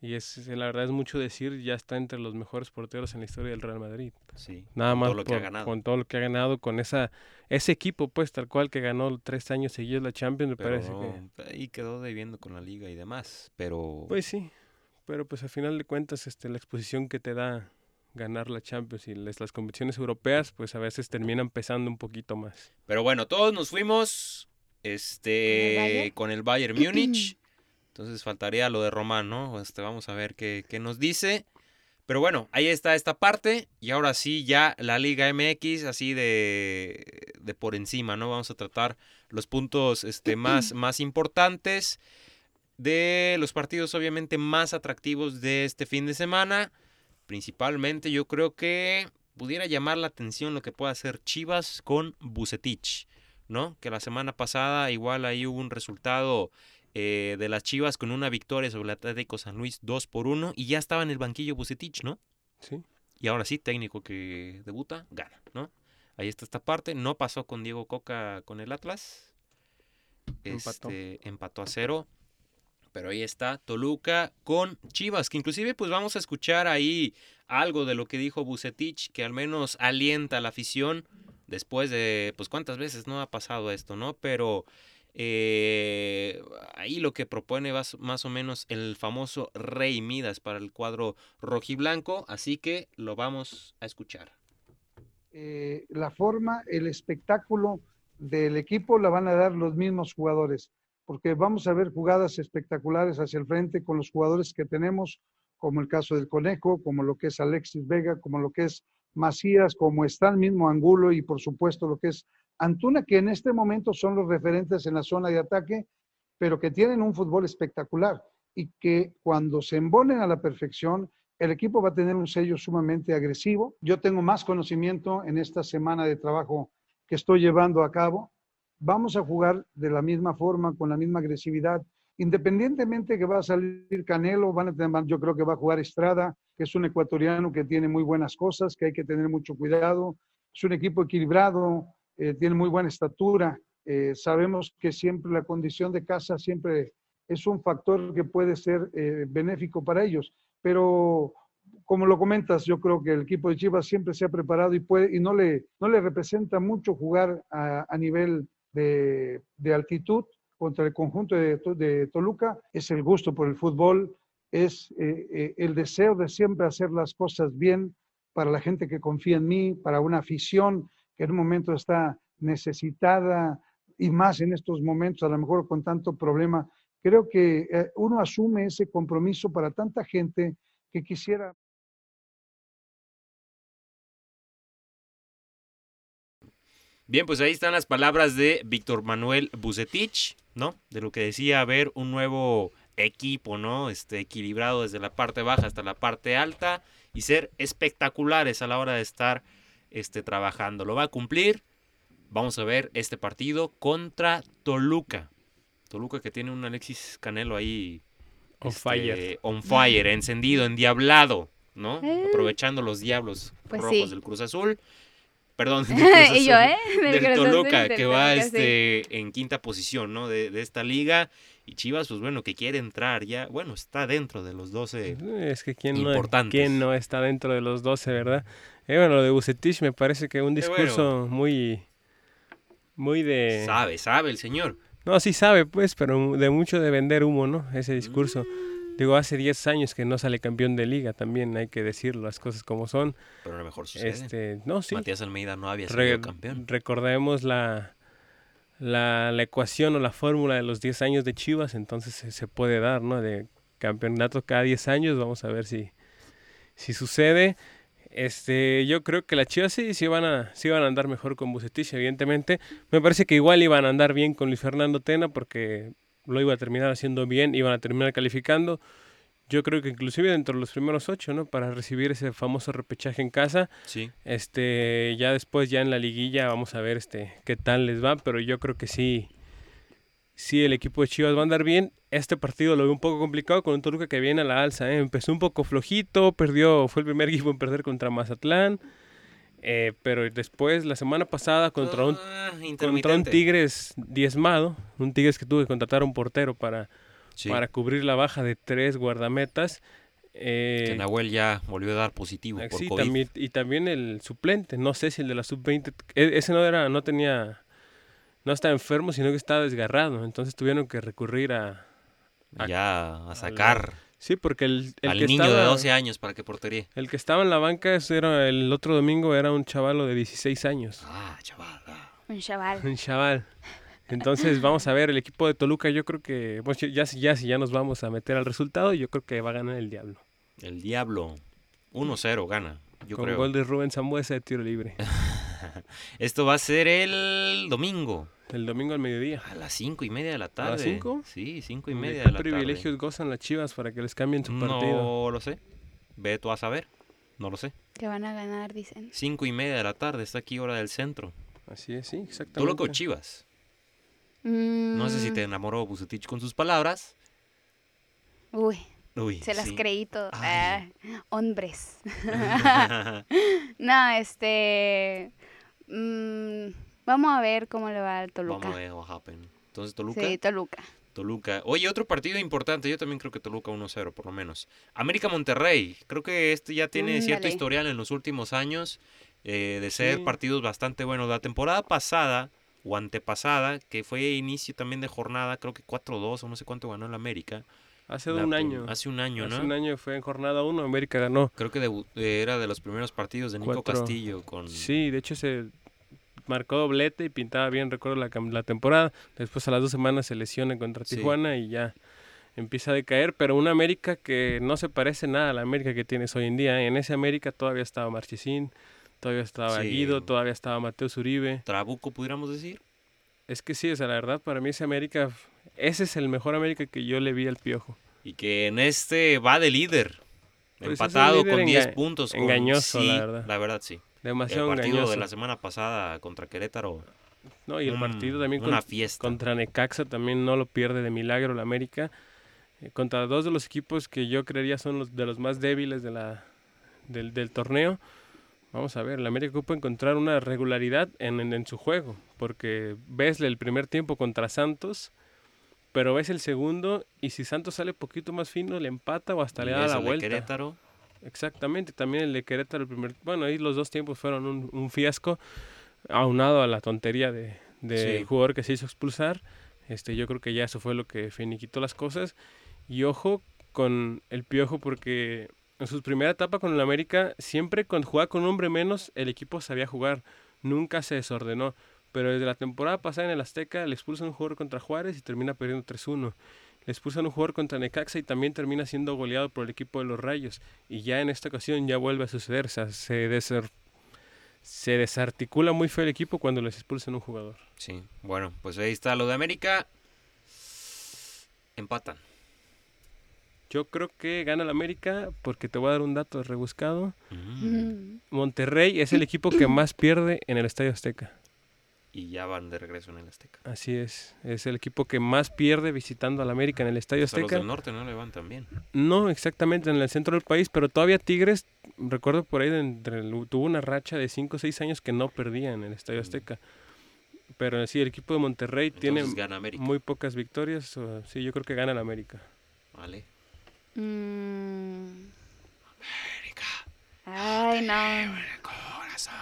y es la verdad es mucho decir, ya está entre los mejores porteros en la historia del Real Madrid. Sí, Nada con más todo lo que ha por- ganado. con todo lo que ha ganado, con esa ese equipo pues tal cual que ganó tres años seguidos la Champions, me Pero parece que... ahí quedó debiendo con la liga y demás. Pero Pues sí, pero pues al final de cuentas este, la exposición que te da ganar la Champions y las, las competiciones europeas pues a veces terminan pesando un poquito más. Pero bueno, todos nos fuimos este Bayern? con el Bayern Múnich. Entonces faltaría lo de Román, ¿no? Este, vamos a ver qué, qué nos dice. Pero bueno, ahí está esta parte. Y ahora sí, ya la Liga MX, así de, de por encima, ¿no? Vamos a tratar los puntos este, [CLEARS THROAT] más, más importantes de los partidos, obviamente, más atractivos de este fin de semana. Principalmente, yo creo que pudiera llamar la atención lo que pueda hacer Chivas con Bucetich, ¿no? Que la semana pasada igual ahí hubo un resultado eh, de las Chivas con una victoria sobre el Atlético San Luis 2 por 1 y ya estaba en el banquillo Bucetich, ¿no? Sí, Y ahora sí, técnico que debuta, gana, ¿no? Ahí está esta parte. No pasó con Diego Coca con el Atlas. Empató. Este, empató a cero. Pero ahí está Toluca con Chivas, que inclusive pues vamos a escuchar ahí algo de lo que dijo Bucetich, que al menos alienta a la afición después de, pues cuántas veces no ha pasado esto, ¿no? Pero eh, ahí lo que propone más, más o menos el famoso Rey Midas para el cuadro rojiblanco, así que lo vamos a escuchar. eh, la forma, el espectáculo del equipo la van a dar los mismos jugadores, porque vamos a ver jugadas espectaculares hacia el frente con los jugadores que tenemos, como el caso del Conejo, como lo que es Alexis Vega, como lo que es Macías, como está el mismo Angulo y por supuesto lo que es Antuna, que en este momento son los referentes en la zona de ataque, pero que tienen un fútbol espectacular y que cuando se embonen a la perfección, el equipo va a tener un sello sumamente agresivo. Yo tengo más conocimiento en esta semana de trabajo que estoy llevando a cabo. Vamos a jugar de la misma forma, con la misma agresividad. Independientemente que va a salir Canelo, van a tener, yo creo que va a jugar Estrada, que es un ecuatoriano que tiene muy buenas cosas, que hay que tener mucho cuidado. Es un equipo equilibrado, eh, tiene muy buena estatura. Eh, sabemos que siempre la condición de casa siempre es un factor que puede ser eh, benéfico para ellos, pero como lo comentas, yo creo que el equipo de Chivas siempre se ha preparado y, puede, y no, le, no le representa mucho jugar a, a nivel de, de, altitud contra el conjunto de, de, Toluca. Es el gusto por el fútbol, es eh, eh, el deseo de siempre hacer las cosas bien, para la gente que confía en mí, para una afición que en un momento está necesitada y más en estos momentos, a lo mejor con tanto problema. Creo que eh, uno asume ese compromiso para tanta gente que quisiera. Bien, pues ahí están las palabras de Víctor Manuel Bucetich, ¿no? De lo que decía ver un nuevo equipo, ¿no? Este equilibrado desde la parte baja hasta la parte alta y ser espectaculares a la hora de estar este, trabajando. Lo va a cumplir. Vamos a ver este partido contra Toluca. Toluca que tiene un Alexis Canelo ahí On este, fire. on fire, encendido, endiablado, ¿no? Eh. Aprovechando los diablos Pues rojos sí. del Cruz Azul. Perdón, [LAUGHS] [LAUGHS] del Cruz y yo, ¿eh? Del del Cruz Azul y Toluca, del que va Toluca, sí. este en quinta posición, ¿no? De, de esta liga. Y Chivas, pues bueno, que quiere entrar ya. Bueno, está dentro de los 12. Es que quién no, Importantes. quién no está dentro de los 12, ¿verdad? Eh, bueno, lo de Bucetich me parece que un bueno. discurso muy muy de Sabe, sabe el señor. No, sí sabe, pues, pero de mucho de vender humo, ¿no? Ese discurso. Digo, hace 10 años que no sale campeón de liga, también hay que decirlo, las cosas como son. Pero a lo mejor sucede. Este, no, sí. Matías Almeida no había Re- sido campeón. recordemos la, la, la ecuación o la fórmula de los 10 años de Chivas, entonces se, se puede dar, ¿no? De campeonato cada 10 años, vamos a ver si, si sucede. Este, yo creo que las Chivas sí, sí van a, sí van a andar mejor con Bucetich, evidentemente. Me parece que igual iban a andar bien con Luis Fernando Tena porque lo iba a terminar haciendo bien, iban a terminar calificando. Yo creo que inclusive dentro de los primeros ocho, ¿no? Para recibir ese famoso repechaje en casa. Sí. Este, ya después, ya en la liguilla, vamos a ver este qué tal les va, pero yo creo que sí, sí el equipo de Chivas va a andar bien. Este partido lo veo un poco complicado con un Toluca que viene a la alza, ¿eh? empezó un poco flojito, perdió, fue el primer [LAUGHS] equipo en perder contra Mazatlán, eh, pero después la semana pasada contra un Ah, contra un. Tigres diezmado, un Tigres que tuvo que contratar a un portero para, Sí, para cubrir la baja de tres guardametas. eh, que Nahuel ya volvió a dar positivo por sí, COVID. también, y también el suplente, no sé si el de la sub-20, e- ese no era, no tenía, no estaba enfermo, sino que estaba desgarrado, entonces tuvieron que recurrir a, a- Ya a sacar sí, porque el, el al que niño estaba, de 12 años para que portería. el que estaba en la banca era el otro domingo era un chavalo de 16 años, Ah, chaval. ah. Un chaval. un chaval. Entonces vamos a ver el equipo de Toluca, yo creo que pues, ya si ya si ya nos vamos a meter al resultado, yo creo que va a ganar el Diablo. El Diablo. 1-0 gana, yo con creo. gol de Rubén Zambuesa de tiro libre. [LAUGHS] Esto va a ser el domingo. El domingo al mediodía. A las cinco y media de la tarde. las cinco? Sí, cinco y ¿De media de la privilegios gozan las Chivas para que les cambien su tarde. partido? No lo sé. Ve tú a saber. No lo sé. Que van a ganar, dicen. Cinco y media de la tarde. Está aquí hora del centro. Así es, sí, exactamente. Tú loco Chivas. No sé si Mm, te enamoró Bucetich con sus palabras. Uy, Uy, se las sí. creí todo. Ah, hombres. [LAUGHS] [LAUGHS] no, este... mm, vamos a ver cómo le va al Toluca. Vamos a ver what happen. Entonces, Toluca. Sí, Toluca. Toluca. Oye, otro partido importante. Yo también creo que Toluca 1-0, por lo menos. América Monterrey. Creo que este ya tiene cierto Ándale. historial en los últimos años eh, de ser Sí. partidos bastante buenos. La temporada pasada o antepasada, que fue inicio también de jornada, creo que 4-2 o no sé cuánto ganó el América. Hace La un año. Hace un año, Hace ¿no? un año fue en jornada 1, América ganó. Creo que debu- eh, era de los primeros partidos de Nico Cuatro. Castillo con... Sí, de hecho se marcó doblete y pintaba bien, recuerdo la, la temporada. Después a las dos semanas se lesiona contra Sí. Tijuana y ya empieza a decaer. Pero una América que no se parece nada a la América que tienes hoy en día. En esa América todavía estaba Marchesín, todavía estaba Sí. Guido, todavía estaba Mateo Zuribe. Trabuco, pudiéramos decir. Es que sí, o sea, la verdad, para mí ese América, ese es el mejor América que yo le vi al Piojo. Y que en este va de líder. Pues empatado líder con 10 enga- puntos. con- engañoso, la sí, verdad. La verdad, sí. El Demasiado partido engañoso. de la semana pasada contra Querétaro. No, y el un- partido también Una con- fiesta. contra Necaxa también no lo pierde de milagro la América. Eh, contra dos de los equipos que yo creería son los de los más débiles de la, del, del torneo. Vamos a ver, la América ocupa encontrar una regularidad en, en- en su juego, porque ves el primer tiempo contra Santos, pero ves el segundo y si Santos sale poquito más fino, le empata o hasta Y le da la vuelta. Querétaro. Exactamente, también el de Querétaro, el primer, bueno, ahí los dos tiempos fueron un, un fiasco, aunado a la tontería de, del Sí. jugador que se hizo expulsar. Este, yo creo que ya eso fue lo que finiquitó las cosas. Y ojo con el piojo porque En su primera etapa con el América, siempre cuando jugaba con un hombre menos, el equipo sabía jugar. Nunca se desordenó. Pero desde la temporada pasada en el Azteca le expulsan un jugador contra Juárez y termina perdiendo 3-1. Le expulsan un jugador contra Necaxa y también termina siendo goleado por el equipo de los Rayos. Y ya en esta ocasión ya vuelve a suceder. O sea, se, se desarticula muy feo el equipo cuando les expulsan un jugador. Sí, bueno, pues ahí está lo de América. Empatan. Yo creo que gana el América porque te voy a dar un dato rebuscado. Mm, Monterrey es el equipo que más pierde en el Estadio Azteca. Y ya van de regreso en el Azteca. Así es, es el equipo que más pierde visitando al América en el Estadio sea, los Azteca. del norte no le van tan bien. No exactamente en el centro del país, pero todavía Tigres, recuerdo por ahí, entre el- tuvo una racha de 5 o 6 años que no perdía en el Estadio Mm. Azteca. Pero sí, el equipo de Monterrey tiene Entonces muy pocas victorias. o- sí, yo creo que gana el América. Vale. Mm, América. Ay, no. Corazón.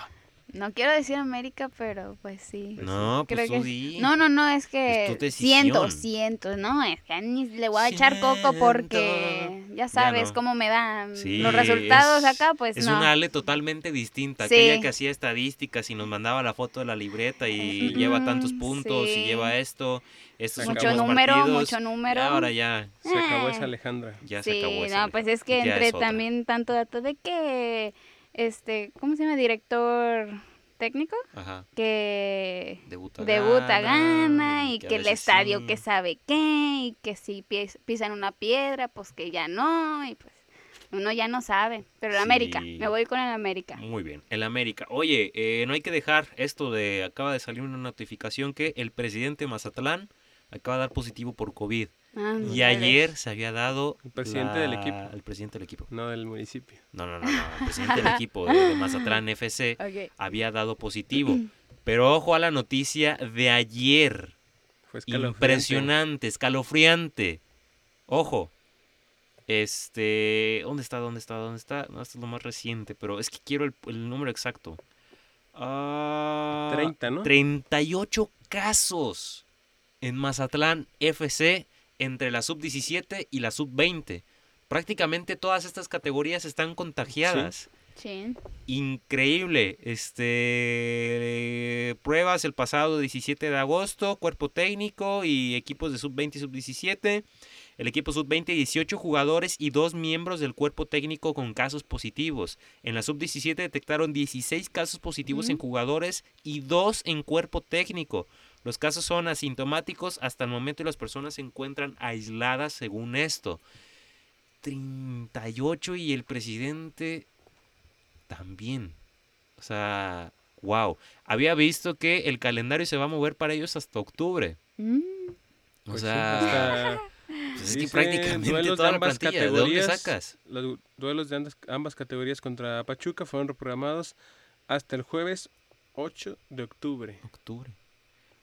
No quiero decir América, pero pues sí. No, pues Creo tú que di. No, no, no, es Es que tu decisión. siento, siento, no, es que ni le voy a echar coco porque ya sabes no. cómo me dan Sí, los resultados es- acá, pues es no. una Ale totalmente distinta. Sí. Aquella que hacía estadísticas y nos mandaba la foto de la libreta y Mm, lleva tantos puntos y lleva esto. Estos Mucho número, partidos, mucho número. y ahora ya, Se acabó Eh. esa Alejandra. ya se acabó esa no, pues es que Ya entre es también tanto dato de que, este, ¿cómo se llama? Director técnico, Ajá. que Debuta, debuta gana y que el estadio sí. que sabe qué y que si pis- pisan una piedra pues que ya no y pues uno ya no sabe pero el América me voy con el América Muy bien, el América. Oye, eh, no hay que dejar esto de, acaba de salir una notificación que el presidente de Mazatlán acaba de dar positivo por COVID. Ah, Y ayer se había dado... El presidente del equipo. El presidente del equipo. No del municipio. No, no, no, no. El presidente del equipo de, de Mazatlán [LAUGHS] FC había dado positivo. [CLEARS THROAT] Pero ojo a la noticia de ayer. Fue escalofriante. Impresionante, escalofriante. Ojo. Este. ¿Dónde está? ¿Dónde está? ¿Dónde está? No, esto es lo más reciente, pero es que quiero el, el número exacto. Ah, 30, ¿no? 38 casos en Mazatlán FC entre la sub-17 y la sub-20. Prácticamente todas estas categorías están contagiadas. Sí. Increíble. Este pruebas el pasado 17 de agosto, cuerpo técnico y equipos de sub-20 y sub-17. El equipo sub-20 18 jugadores y dos miembros del cuerpo técnico con casos positivos. En la sub-17 detectaron 16 casos positivos en jugadores y dos en cuerpo técnico. Los casos son asintomáticos hasta el momento y las personas se encuentran aisladas según esto. 38 y el presidente también. O sea, wow. Había visto que el calendario se va a mover para ellos hasta octubre. Mm, O Pues sea, hasta- pues es que dice prácticamente duelos de toda la ambas plantilla. ¿De dónde categorías. sacas? Los du- duelos de ambas, ambas categorías contra Pachuca fueron reprogramados hasta el jueves 8 de octubre. Octubre.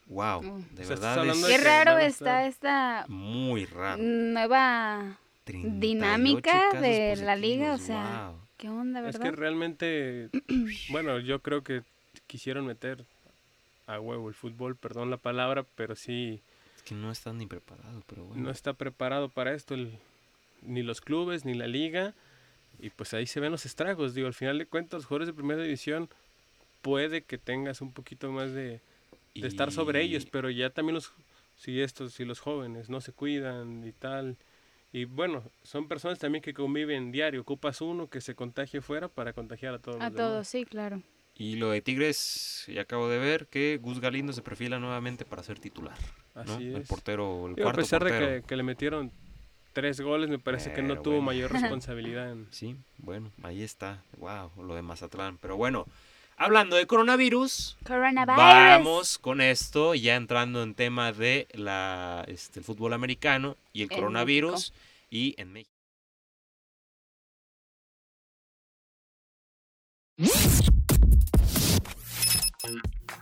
Wow. Mm. De O sea, estás verdad es qué raro está esta muy raro. nueva 38 dinámica de la liga, o sea, wow. qué onda Es que verdad realmente, [CLEARS THROAT] bueno, yo creo que quisieron meter a huevo el fútbol, perdón la palabra, pero sí Es que no están ni preparados, pero bueno. no está preparado para esto el- ni los clubes ni la liga y pues ahí se ven los estragos. Digo, al final de cuentas, los jugadores de primera división puede que tengas un poquito más de, de estar sobre ellos, Y- pero ya también los si estos si los jóvenes no se cuidan y tal y bueno son personas también que conviven diario ocupas uno que se contagie fuera para contagiar a todos a los demás. todos sí claro Y lo de Tigres, ya acabo de ver que Gus Galindo se perfila nuevamente para ser titular. ¿no? así El es portero, el Digo, a cuarto pesar portero. de que, que le metieron tres goles me parece que no Pero tuvo bueno. mayor [LAUGHS] responsabilidad en, Sí, bueno, ahí está. Wow, lo de Mazatlán. Pero bueno, hablando de coronavirus, coronavirus vamos con esto, ya entrando en tema de la, este, el fútbol americano y el En coronavirus y en México.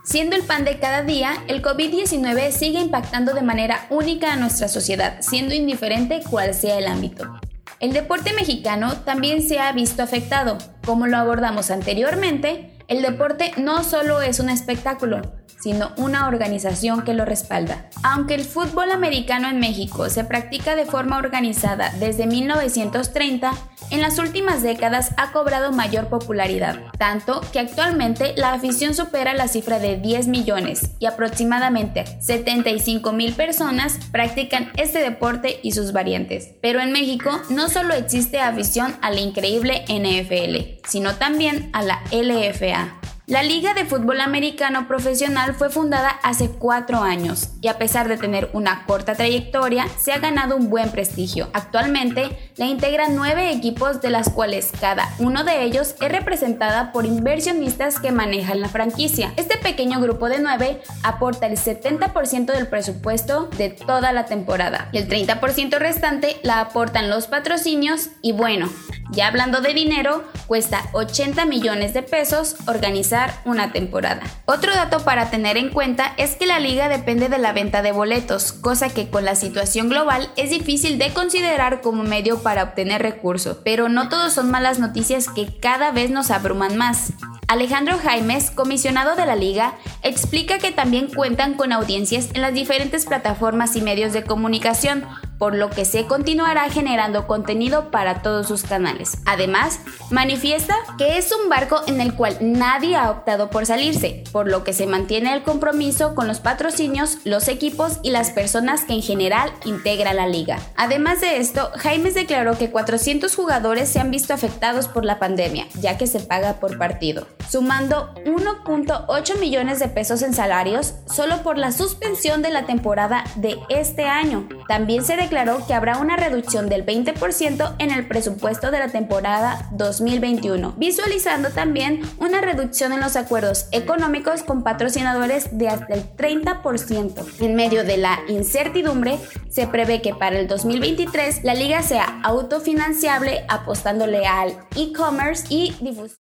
Siendo el pan de cada día, el COVID-19 sigue impactando de manera única a nuestra sociedad, siendo indiferente cuál sea el ámbito. El deporte mexicano también se ha visto afectado. Como lo abordamos anteriormente, el deporte no solo es un espectáculo, sino una organización que lo respalda. Aunque el fútbol americano en México se practica de forma organizada desde 1930, en las últimas décadas ha cobrado mayor popularidad, tanto que actualmente la afición supera la cifra de 10 millones y aproximadamente 75 mil personas practican este deporte y sus variantes. Pero en México no solo existe afición a la increíble NFL, sino también a la LFA. La Liga de Fútbol Americano Profesional fue fundada hace cuatro años y a pesar de tener una corta trayectoria, se ha ganado un buen prestigio. Actualmente la integran nueve equipos de las cuales cada uno de ellos es representada por inversionistas que manejan la franquicia. Este pequeño grupo de nueve aporta el 70% del presupuesto de toda la temporada y el 30% restante la aportan los patrocinios y bueno, ya hablando de dinero, cuesta 80 millones de pesos organizar una temporada. Otro dato para tener en cuenta es que la liga depende de la venta de boletos, cosa que con la situación global es difícil de considerar como medio para obtener recursos, pero no todos son malas noticias que cada vez nos abruman más. Alejandro Jaimes, comisionado de la liga, explica que también cuentan con audiencias en las diferentes plataformas y medios de comunicación, por lo que se continuará generando contenido para todos sus canales. Además, manifiesta que es un barco en el cual nadie ha optado por salirse, por lo que se mantiene el compromiso con los patrocinios, los equipos y las personas que en general integran la liga. Además de esto, Jaimes declaró que 400 jugadores se han visto afectados por la pandemia, ya que se paga por partido, sumando 1.8 millones de pesos en salarios solo por la suspensión de la temporada de este año. También se declaró que habrá una reducción del 20% en el presupuesto de la temporada 2021, visualizando también una reducción los acuerdos económicos con patrocinadores de hasta el 30%. En medio de la incertidumbre, se prevé que para el 2023 la liga sea autofinanciable apostándole al e-commerce y difusión.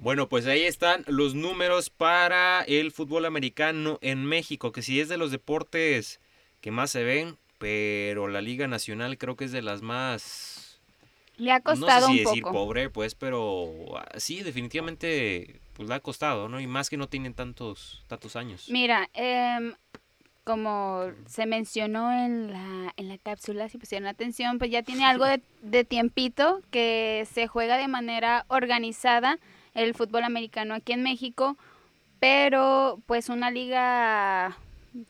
Bueno, pues ahí están los números para el fútbol americano en México, que sí es de los deportes que más se ven, pero la Liga Nacional creo que es de las más... Le ha costado no sé si un decir poco. pobre, pues, pero ah, sí, definitivamente, pues le ha costado, ¿no? Y más que no tienen tantos, tantos años. Mira, em, como se mencionó en la, en la cápsula, si pusieron atención, pues ya tiene algo de, [LAUGHS] de tiempito que se juega de manera organizada el fútbol americano aquí en México, pero pues una liga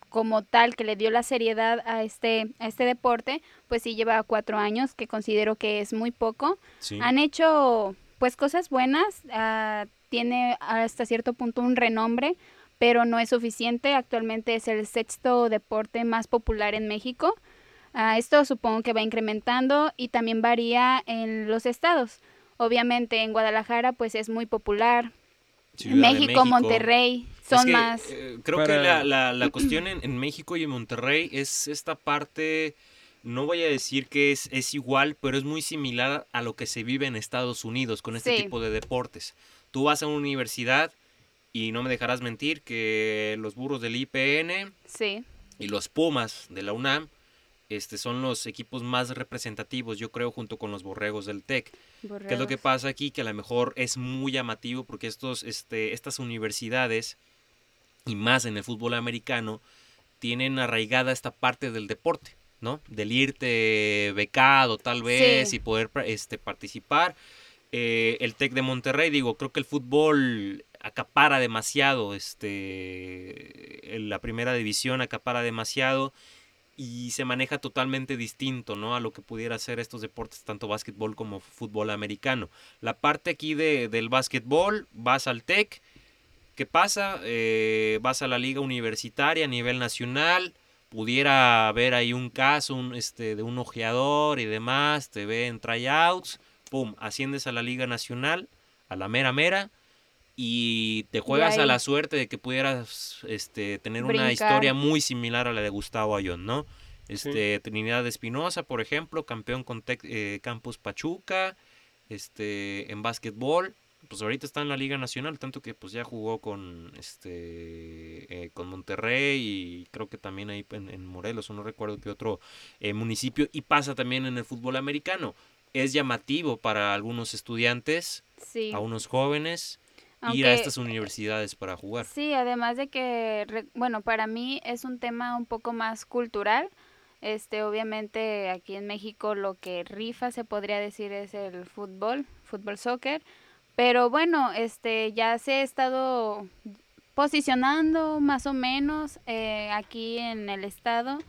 como tal que le dio la seriedad a este, a este deporte, pues sí lleva cuatro años, que considero que es muy poco. Sí. Han hecho pues cosas buenas, ah, tiene hasta cierto punto un renombre, pero no es suficiente. Actualmente es el sexto deporte más popular en México. Ah, esto supongo que va incrementando y también varía en los estados. Obviamente en Guadalajara pues es muy popular. Ciudad México, Monterrey son Es que, más... eh, creo Para- que la, la- la cuestión en, en México y en Monterrey es esta parte, no voy a decir que es, es igual, pero es muy similar a lo que se vive en Estados Unidos con este Sí. tipo de deportes. Tú vas a una universidad y no me dejarás mentir que los burros del IPN Sí, y los Pumas de la UNAM este, son los equipos más representativos, yo creo, junto con los borregos del TEC. ¿Qué es lo que pasa aquí? Que a lo mejor es muy llamativo porque estos, este, estas universidades, y más en el fútbol americano, tienen arraigada esta parte del deporte, ¿no? Del irte becado tal vez Sí. y poder este, participar. Eh, el TEC de Monterrey, digo, creo que el fútbol acapara demasiado, este, la primera división acapara demasiado y se maneja totalmente distinto, ¿no? A lo que pudiera ser estos deportes, tanto básquetbol como fútbol americano. La parte aquí de, del básquetbol, vas al TEC, ¿qué pasa? Eh, vas a la liga universitaria a nivel nacional, pudiera haber ahí un caso un, este, de un ojeador y demás, te ve en tryouts, pum, asciendes a la liga nacional, a la mera mera, y te juegas a ahí- la suerte de que pudieras este, tener una historia muy similar a la de Gustavo Ayón, ¿no? Este, Trinidad Espinosa, por ejemplo, campeón con Tec- eh, Campus Pachuca, este, en básquetbol, pues ahorita está en la Liga Nacional, tanto que pues ya jugó con este eh, con Monterrey y creo que también ahí en, en Morelos, o no recuerdo qué otro eh, municipio, y pasa también en el fútbol americano. Es llamativo para algunos estudiantes, Sí. a unos jóvenes, ir a estas universidades para jugar. Sí, además de que, bueno, para mí es un tema un poco más cultural. Este, obviamente aquí en México lo que rifa se podría decir es el fútbol, fútbol soccer, pero bueno, este ya se ha estado posicionando más o menos eh, aquí en el estado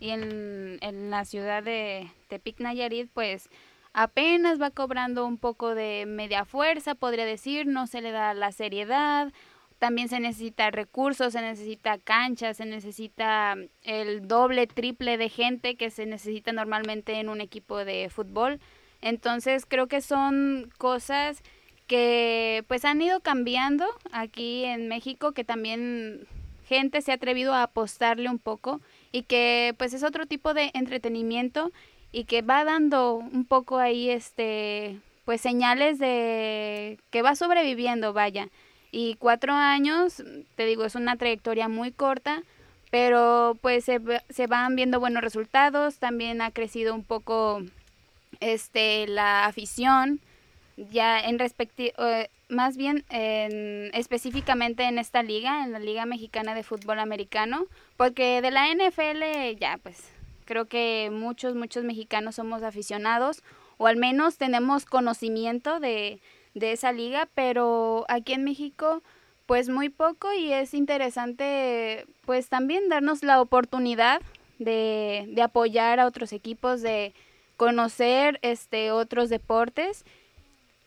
y en, en la ciudad de Tepic Nayarit, pues apenas va cobrando un poco de media fuerza, podría decir, no se le da la seriedad, también se necesita recursos, se necesita canchas, se necesita el doble, triple de gente que se necesita normalmente en un equipo de fútbol. Entonces creo que son cosas que pues han ido cambiando aquí en México, que también gente se ha atrevido a apostarle un poco y que pues es otro tipo de entretenimiento y que va dando un poco ahí este pues señales de que va sobreviviendo, vaya. Y cuatro años, te digo, es una trayectoria muy corta, pero pues se, se van viendo buenos resultados, también ha crecido un poco este la afición, ya en respecto, eh, más bien en, específicamente en esta liga, en la Liga Mexicana de Fútbol Americano, porque de la NFL ya pues creo que muchos, muchos mexicanos somos aficionados o al menos tenemos conocimiento de, de esa liga, pero aquí en México pues muy poco y es interesante pues también darnos la oportunidad de, de apoyar a otros equipos, de conocer este otros deportes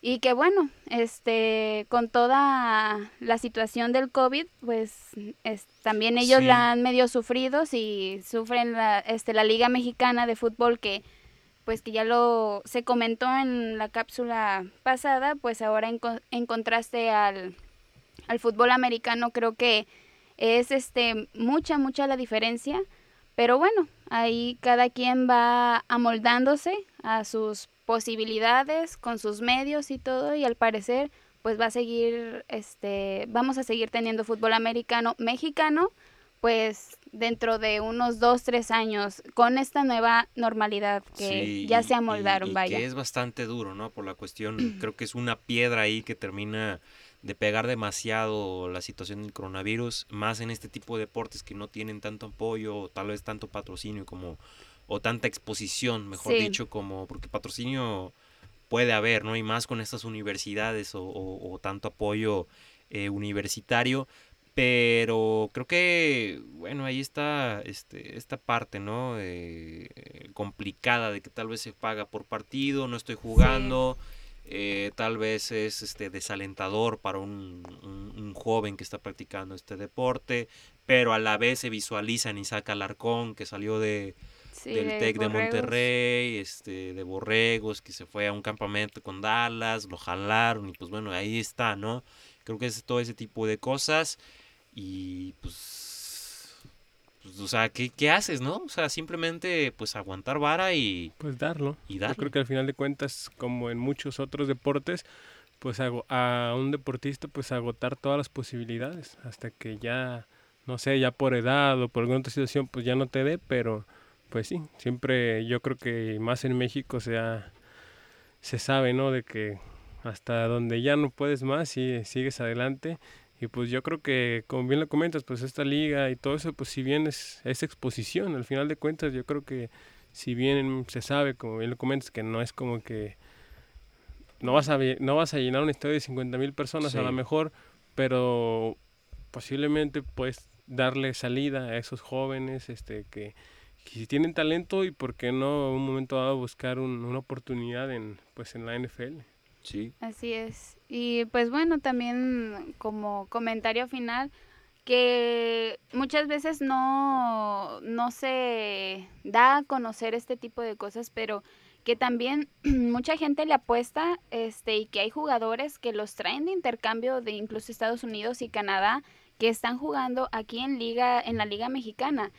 y que bueno, este con toda la situación del COVID, pues es, también ellos la han medio sufrido y sufren la, este, la Liga Mexicana de Fútbol que pues que ya lo se comentó en la cápsula pasada, pues ahora en, en contraste al, al fútbol americano creo que es este mucha mucha la diferencia, pero bueno, ahí cada quien va amoldándose a sus posibilidades con sus medios y todo y al parecer pues va a seguir este vamos a seguir teniendo fútbol americano mexicano pues dentro de unos dos, tres años con esta nueva normalidad que ya se amoldaron, y, vaya. Que es bastante duro, ¿no? Por la cuestión, [CLEARS THROAT] creo que es una piedra ahí que termina de pegar demasiado la situación del coronavirus, más en este tipo de deportes que no tienen tanto apoyo o tal vez tanto patrocinio como, o tanta exposición, mejor dicho, como, porque patrocinio puede haber, ¿no? Y más con estas universidades o, o, tanto apoyo eh, universitario, pero creo que, bueno, ahí está este, esta parte, ¿no? Eh, complicada de que tal vez se paga por partido, no estoy jugando. Eh, tal vez es este desalentador para un, un, joven que está practicando este deporte, pero a la vez se visualiza en Isaac Alarcón, que salió de, del TEC de Monterrey, este, de Borregos, que se fue a un campamento con Dallas, lo jalaron y pues bueno, ahí está, ¿no? Creo que es todo ese tipo de cosas. Y pues, pues, o sea, ¿qué, ¿qué, haces, no? O sea, simplemente pues aguantar vara y... Pues darlo. Y darlo. Yo creo que al final de cuentas, como en muchos otros deportes, pues a, a un deportista pues agotar todas las posibilidades hasta que ya, no sé, ya por edad o por alguna otra situación pues ya no te dé, pero pues sí, siempre yo creo que más en México se, se sabe, ¿no? De que hasta donde ya no puedes más y sigues adelante y pues yo creo que, como bien lo comentas, pues esta liga y todo eso, pues si bien es, es exposición, al final de cuentas yo creo que si bien se sabe, como bien lo comentas, que no es como que no vas a, no vas a llenar un estadio de 50 mil personas a lo mejor, pero posiblemente puedes darle salida a esos jóvenes este que, si tienen talento y por qué no en un momento dado buscar una oportunidad en pues en la NFL. Sí. Así es. Y pues bueno, también como comentario final, que muchas veces no, no se da a conocer este tipo de cosas, pero que también [CLEARS THROAT] mucha gente le apuesta este y que hay jugadores que los traen de intercambio de incluso Estados Unidos y Canadá que están jugando aquí en liga en la liga mexicana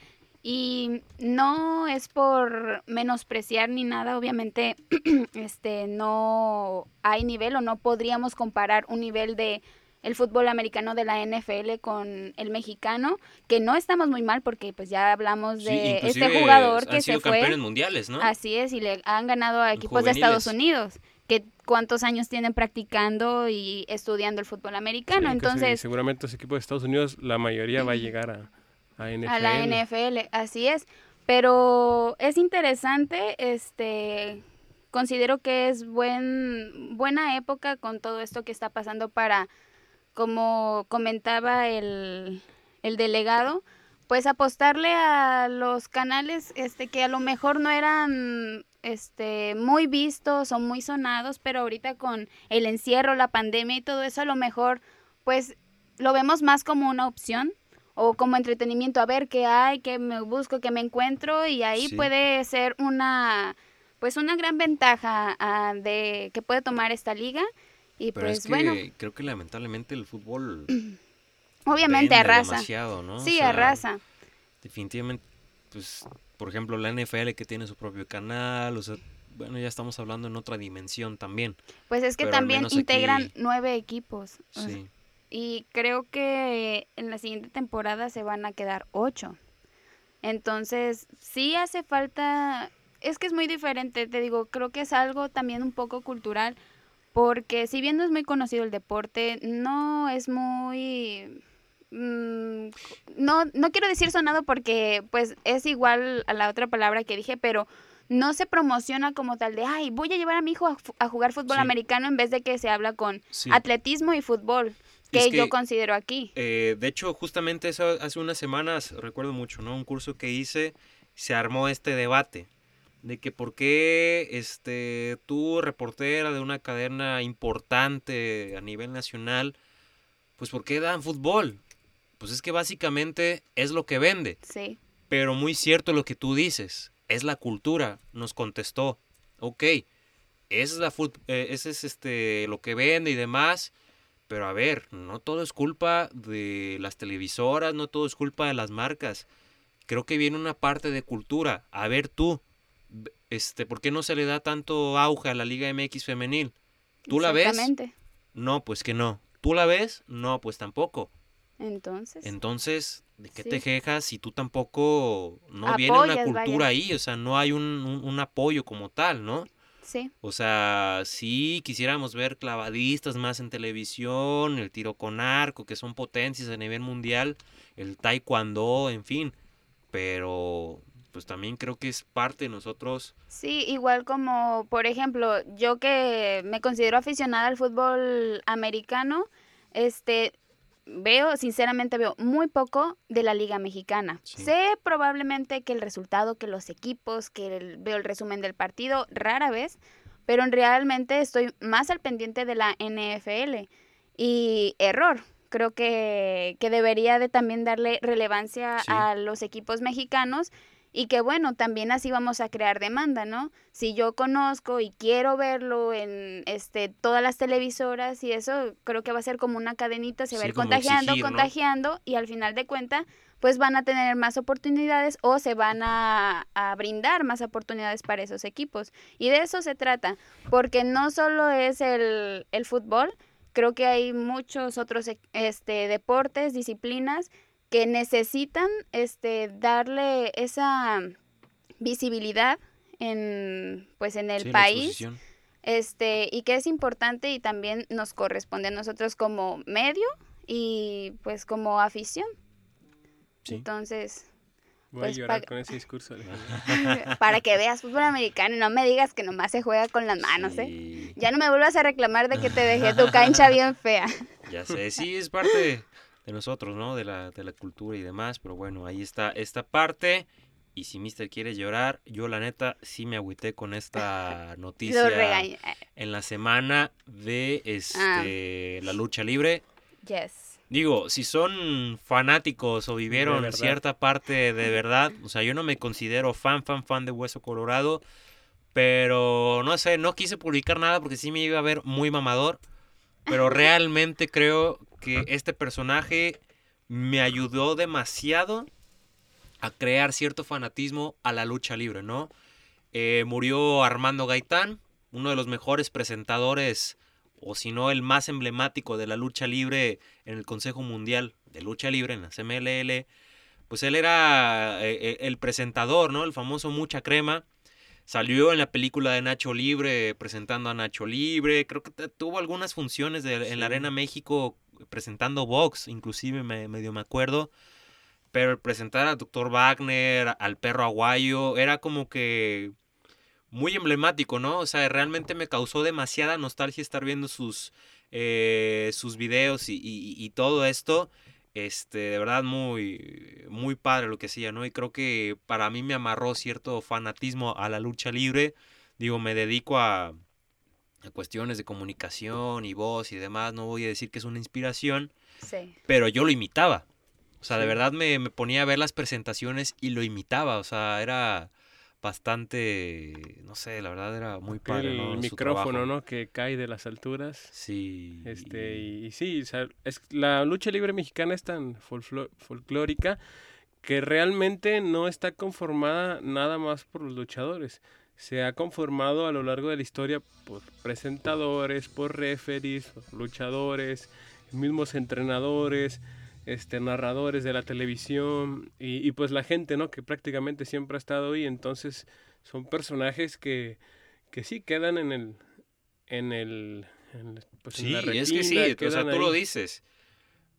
y no es por menospreciar ni nada, obviamente [CLEARS THROAT] este no hay nivel o no podríamos comparar un nivel de el fútbol americano de la NFL con el mexicano, que no estamos muy mal porque pues ya hablamos de este jugador que se fue. mundiales, ¿no? Así es, y le han ganado a equipos de Estados Unidos, que cuántos años tienen practicando y estudiando el fútbol americano, entonces seguramente ese equipos de Estados Unidos la mayoría va a llegar a a, la NFL, así es. Pero es interesante, este, considero que es buen, buena época con todo esto que está pasando para, como comentaba el, el delegado, pues apostarle a los canales este que a lo mejor no eran este muy vistos o muy sonados, pero ahorita con el encierro, la pandemia y todo eso a lo mejor pues lo vemos más como una opción o como entretenimiento, a ver qué hay, qué me busco, qué me encuentro y ahí puede ser una pues una gran ventaja ah, de que puede tomar esta liga y pues bueno, creo que lamentablemente el fútbol [CLEARS THROAT] Obviamente arrasa. ¿no? Sí, arrasa. Definitivamente, pues, por ejemplo, la NFL que tiene su propio canal, o sea, bueno, ya estamos hablando en otra dimensión también. Pues es que también integran nueve equipos. Sí. Y creo que en la siguiente temporada se van a quedar ocho. Entonces, sí hace falta, es que es muy diferente, te digo, creo que es algo también un poco cultural, porque si bien no es muy conocido el deporte, no es muy Mm, no, no quiero decir sonado porque pues es igual a la otra palabra que dije, pero no se promociona como tal de, ay, voy a llevar a mi hijo a, jugar fútbol americano en vez de que se habla con atletismo y fútbol, que, yo considero aquí. Eh, de hecho, justamente eso hace unas semanas, recuerdo mucho, ¿no? Un curso que hice, se armó este debate de que por qué este, tú, reportera de una cadena importante a nivel nacional, pues por qué dan fútbol, pues es que básicamente es lo que vende. Sí. Pero muy cierto lo que tú dices, es la cultura, nos contestó. Ok, es, la eh, ese es este, lo que vende y demás, pero a ver, no todo es culpa de las televisoras, no todo es culpa de las marcas. Creo que viene una parte de cultura. A ver tú, este, ¿por qué no se le da tanto auge a la Liga MX femenil? ¿Tú la ves? No, pues que no. ¿Tú la ves? No, pues tampoco. Entonces. Entonces, ¿de qué te quejas si tú tampoco no viene una cultura ahí? O sea, no hay un, apoyo como tal, ¿no? Sí. O sea, sí quisiéramos ver clavadistas más en televisión, el tiro con arco, que son potencias a nivel mundial, el taekwondo, en fin. Pero pues también creo que es parte de nosotros. Sí, igual como, por ejemplo, yo que me considero aficionada al fútbol americano, este, veo, sinceramente veo muy poco de la Liga Mexicana. Sé probablemente que el resultado, que los equipos, que veo el resumen del partido, rara vez, pero realmente estoy más al pendiente de la NFL. Y error, creo que, que debería de también darle relevancia a los equipos mexicanos y que bueno, también así vamos a crear demanda, ¿no? Si yo conozco y quiero verlo en este todas las televisoras y eso, creo que va a ser como una cadenita, se va a ir contagiando, contagiando y al final de cuenta pues van a tener más oportunidades o se van a, a, brindar más oportunidades para esos equipos. Y de eso se trata, porque no solo es el, el fútbol, creo que hay muchos otros este, deportes, disciplinas que necesitan este darle esa visibilidad en pues en el país este y que es importante y también nos corresponde a nosotros como medio y pues como afición entonces Voy a pues, llorar con ese discurso. [LAUGHS] para que veas fútbol americano y no me digas que nomás se juega con las manos, ¿eh? Ya no me vuelvas a reclamar de que te dejé tu [LAUGHS] cancha bien fea. Ya sé, sí, es parte de nosotros, ¿no? De la, de la cultura y demás, pero bueno, ahí está esta parte. Y si Mister quiere llorar, yo la neta sí me agüité con esta [LAUGHS] noticia en la semana de este la lucha libre. Yes. Digo, si son fanáticos o vivieron cierta parte de verdad, o sea, yo no me considero fan, fan, fan de Hueso Colorado, pero no sé, no quise publicar nada porque sí me iba a ver muy mamador, pero [LAUGHS] realmente creo que este personaje me ayudó demasiado a crear cierto fanatismo a la lucha libre, ¿no? Eh, murió Armando Gaitán, uno de los mejores presentadores, o si no el más emblemático de la lucha libre en el Consejo Mundial de Lucha Libre, en la CMLL. Pues él era eh, eh, el presentador, ¿no? El famoso Mucha Crema. Salió en la película de Nacho Libre presentando a Nacho Libre. Creo que tuvo algunas funciones en la Arena México presentando box, inclusive me, medio me acuerdo. Pero presentar al doctor Wagner, al perro aguayo, era como que muy emblemático, ¿no? O sea, realmente me causó demasiada nostalgia estar viendo sus, eh, sus videos y, y- y todo esto. Este, de verdad, muy, muy padre lo que hacía, ¿no? Y creo que para mí me amarró cierto fanatismo a la lucha libre. Digo, me dedico a cuestiones de comunicación y voz y demás. No voy a decir que es una inspiración, Sí. pero yo lo imitaba. O sea, de verdad me, me ponía a ver las presentaciones y lo imitaba. O sea, era bastante, no sé, la verdad era muy padre, el micrófono, trabajo. ¿no? Que cae de las alturas. Sí. Este, y, y sí, o sea, es, la lucha libre mexicana es tan folclórica que realmente no está conformada nada más por los luchadores. Se ha conformado a lo largo de la historia por presentadores, por referees, por luchadores, mismos entrenadores, este, narradores de la televisión y, y pues la gente, ¿no? Que prácticamente siempre ha estado ahí. Entonces son personajes que, que sí quedan en el, en el, en, pues, en Sí, es que sí, o sea, tú lo dices.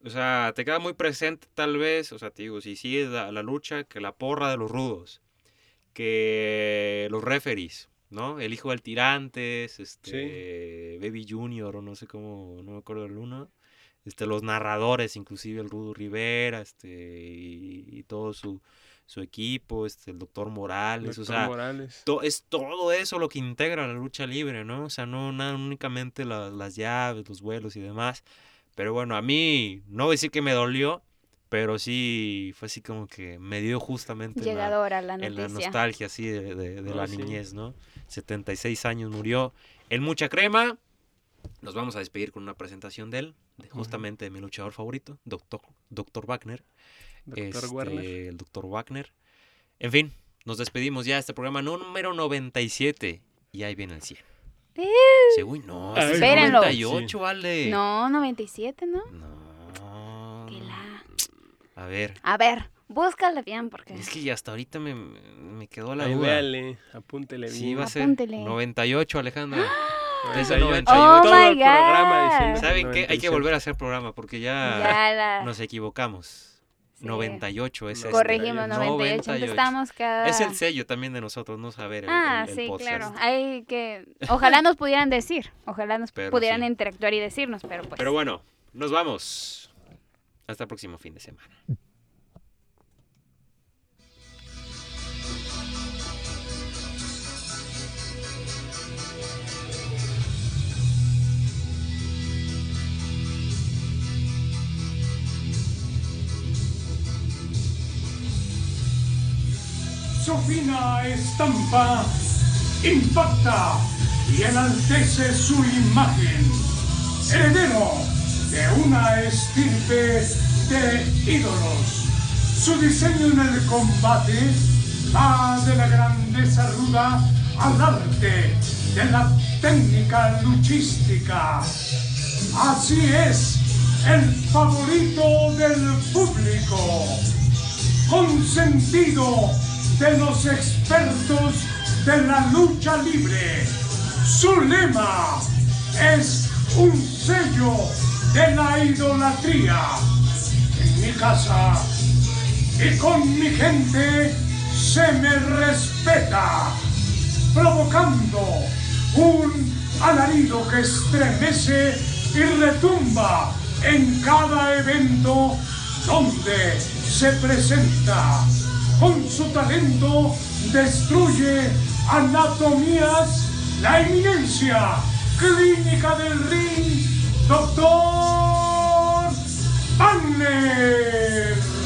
O sea, te queda muy presente tal vez, o sea, te digo, si sigues la, la lucha, que la porra de los rudos, que los referees, ¿no? El hijo del tirantes, este, Baby Junior, o no sé cómo, no me acuerdo el uno. Este, los narradores, inclusive el Rudo Rivera, este, y, y todo su, su equipo, este, el doctor Morales, o Doctor sea, Morales. to- es todo eso lo que integra la lucha libre, ¿no? O sea, no nada únicamente la- las llaves, los vuelos y demás. Pero bueno, a mí no voy a decir que me dolió, pero sí fue así como que me dio justamente en la, Llegadora la en la noticia. nostalgia así de, de- de No, la sí. niñez, ¿no? 76 años murió en mucha crema. Nos vamos a despedir con una presentación de él, de- justamente de mi luchador favorito, Doctor, Doctor Wagner Doctor este, el doctor Wagner. En fin, nos despedimos ya de este programa número 97. Y ahí viene el 100. Sí, uy, no, es el Espérenlo. 98, vale. No, 97, ¿no? No. A ver, A ver, búscala bien porque... es que ya hasta ahorita me, me quedó la Ahí duda. véale, apúntele bien. Sí, va a ser Apúntele. 98, Alejandra. [GASPS] Es 98. el 98. Oh Todo el my programa God. diciendo ¿Saben qué? Hay que 97. volver a hacer programa porque ya, Ya la... nos equivocamos. Sí. 98 es este. Corregimos, 98. Entonces estamos cada... Es el sello también de nosotros, no saber el, Ah, el- el sí, podcast. claro. Hay que... Ojalá nos pudieran decir. Ojalá nos [LAUGHS] Pero pudieran sí. interactuar y decirnos, pero pues... Pero bueno, nos vamos. Hasta el próximo fin de semana. Su fina estampa impacta y enaltece su imagen. Heredero de una estirpe de ídolos. Su diseño en el combate va de la grandeza ruda al arte de la técnica luchística. Así es, el favorito del público consentido de los expertos de la lucha libre. Su lema es un sello de la idolatría. En mi casa y con mi gente se me respeta, provocando un alarido que estremece y retumba en cada evento donde se presenta. Con su talento destruye anatomías, la eminencia clínica del ring, doctor Wagner.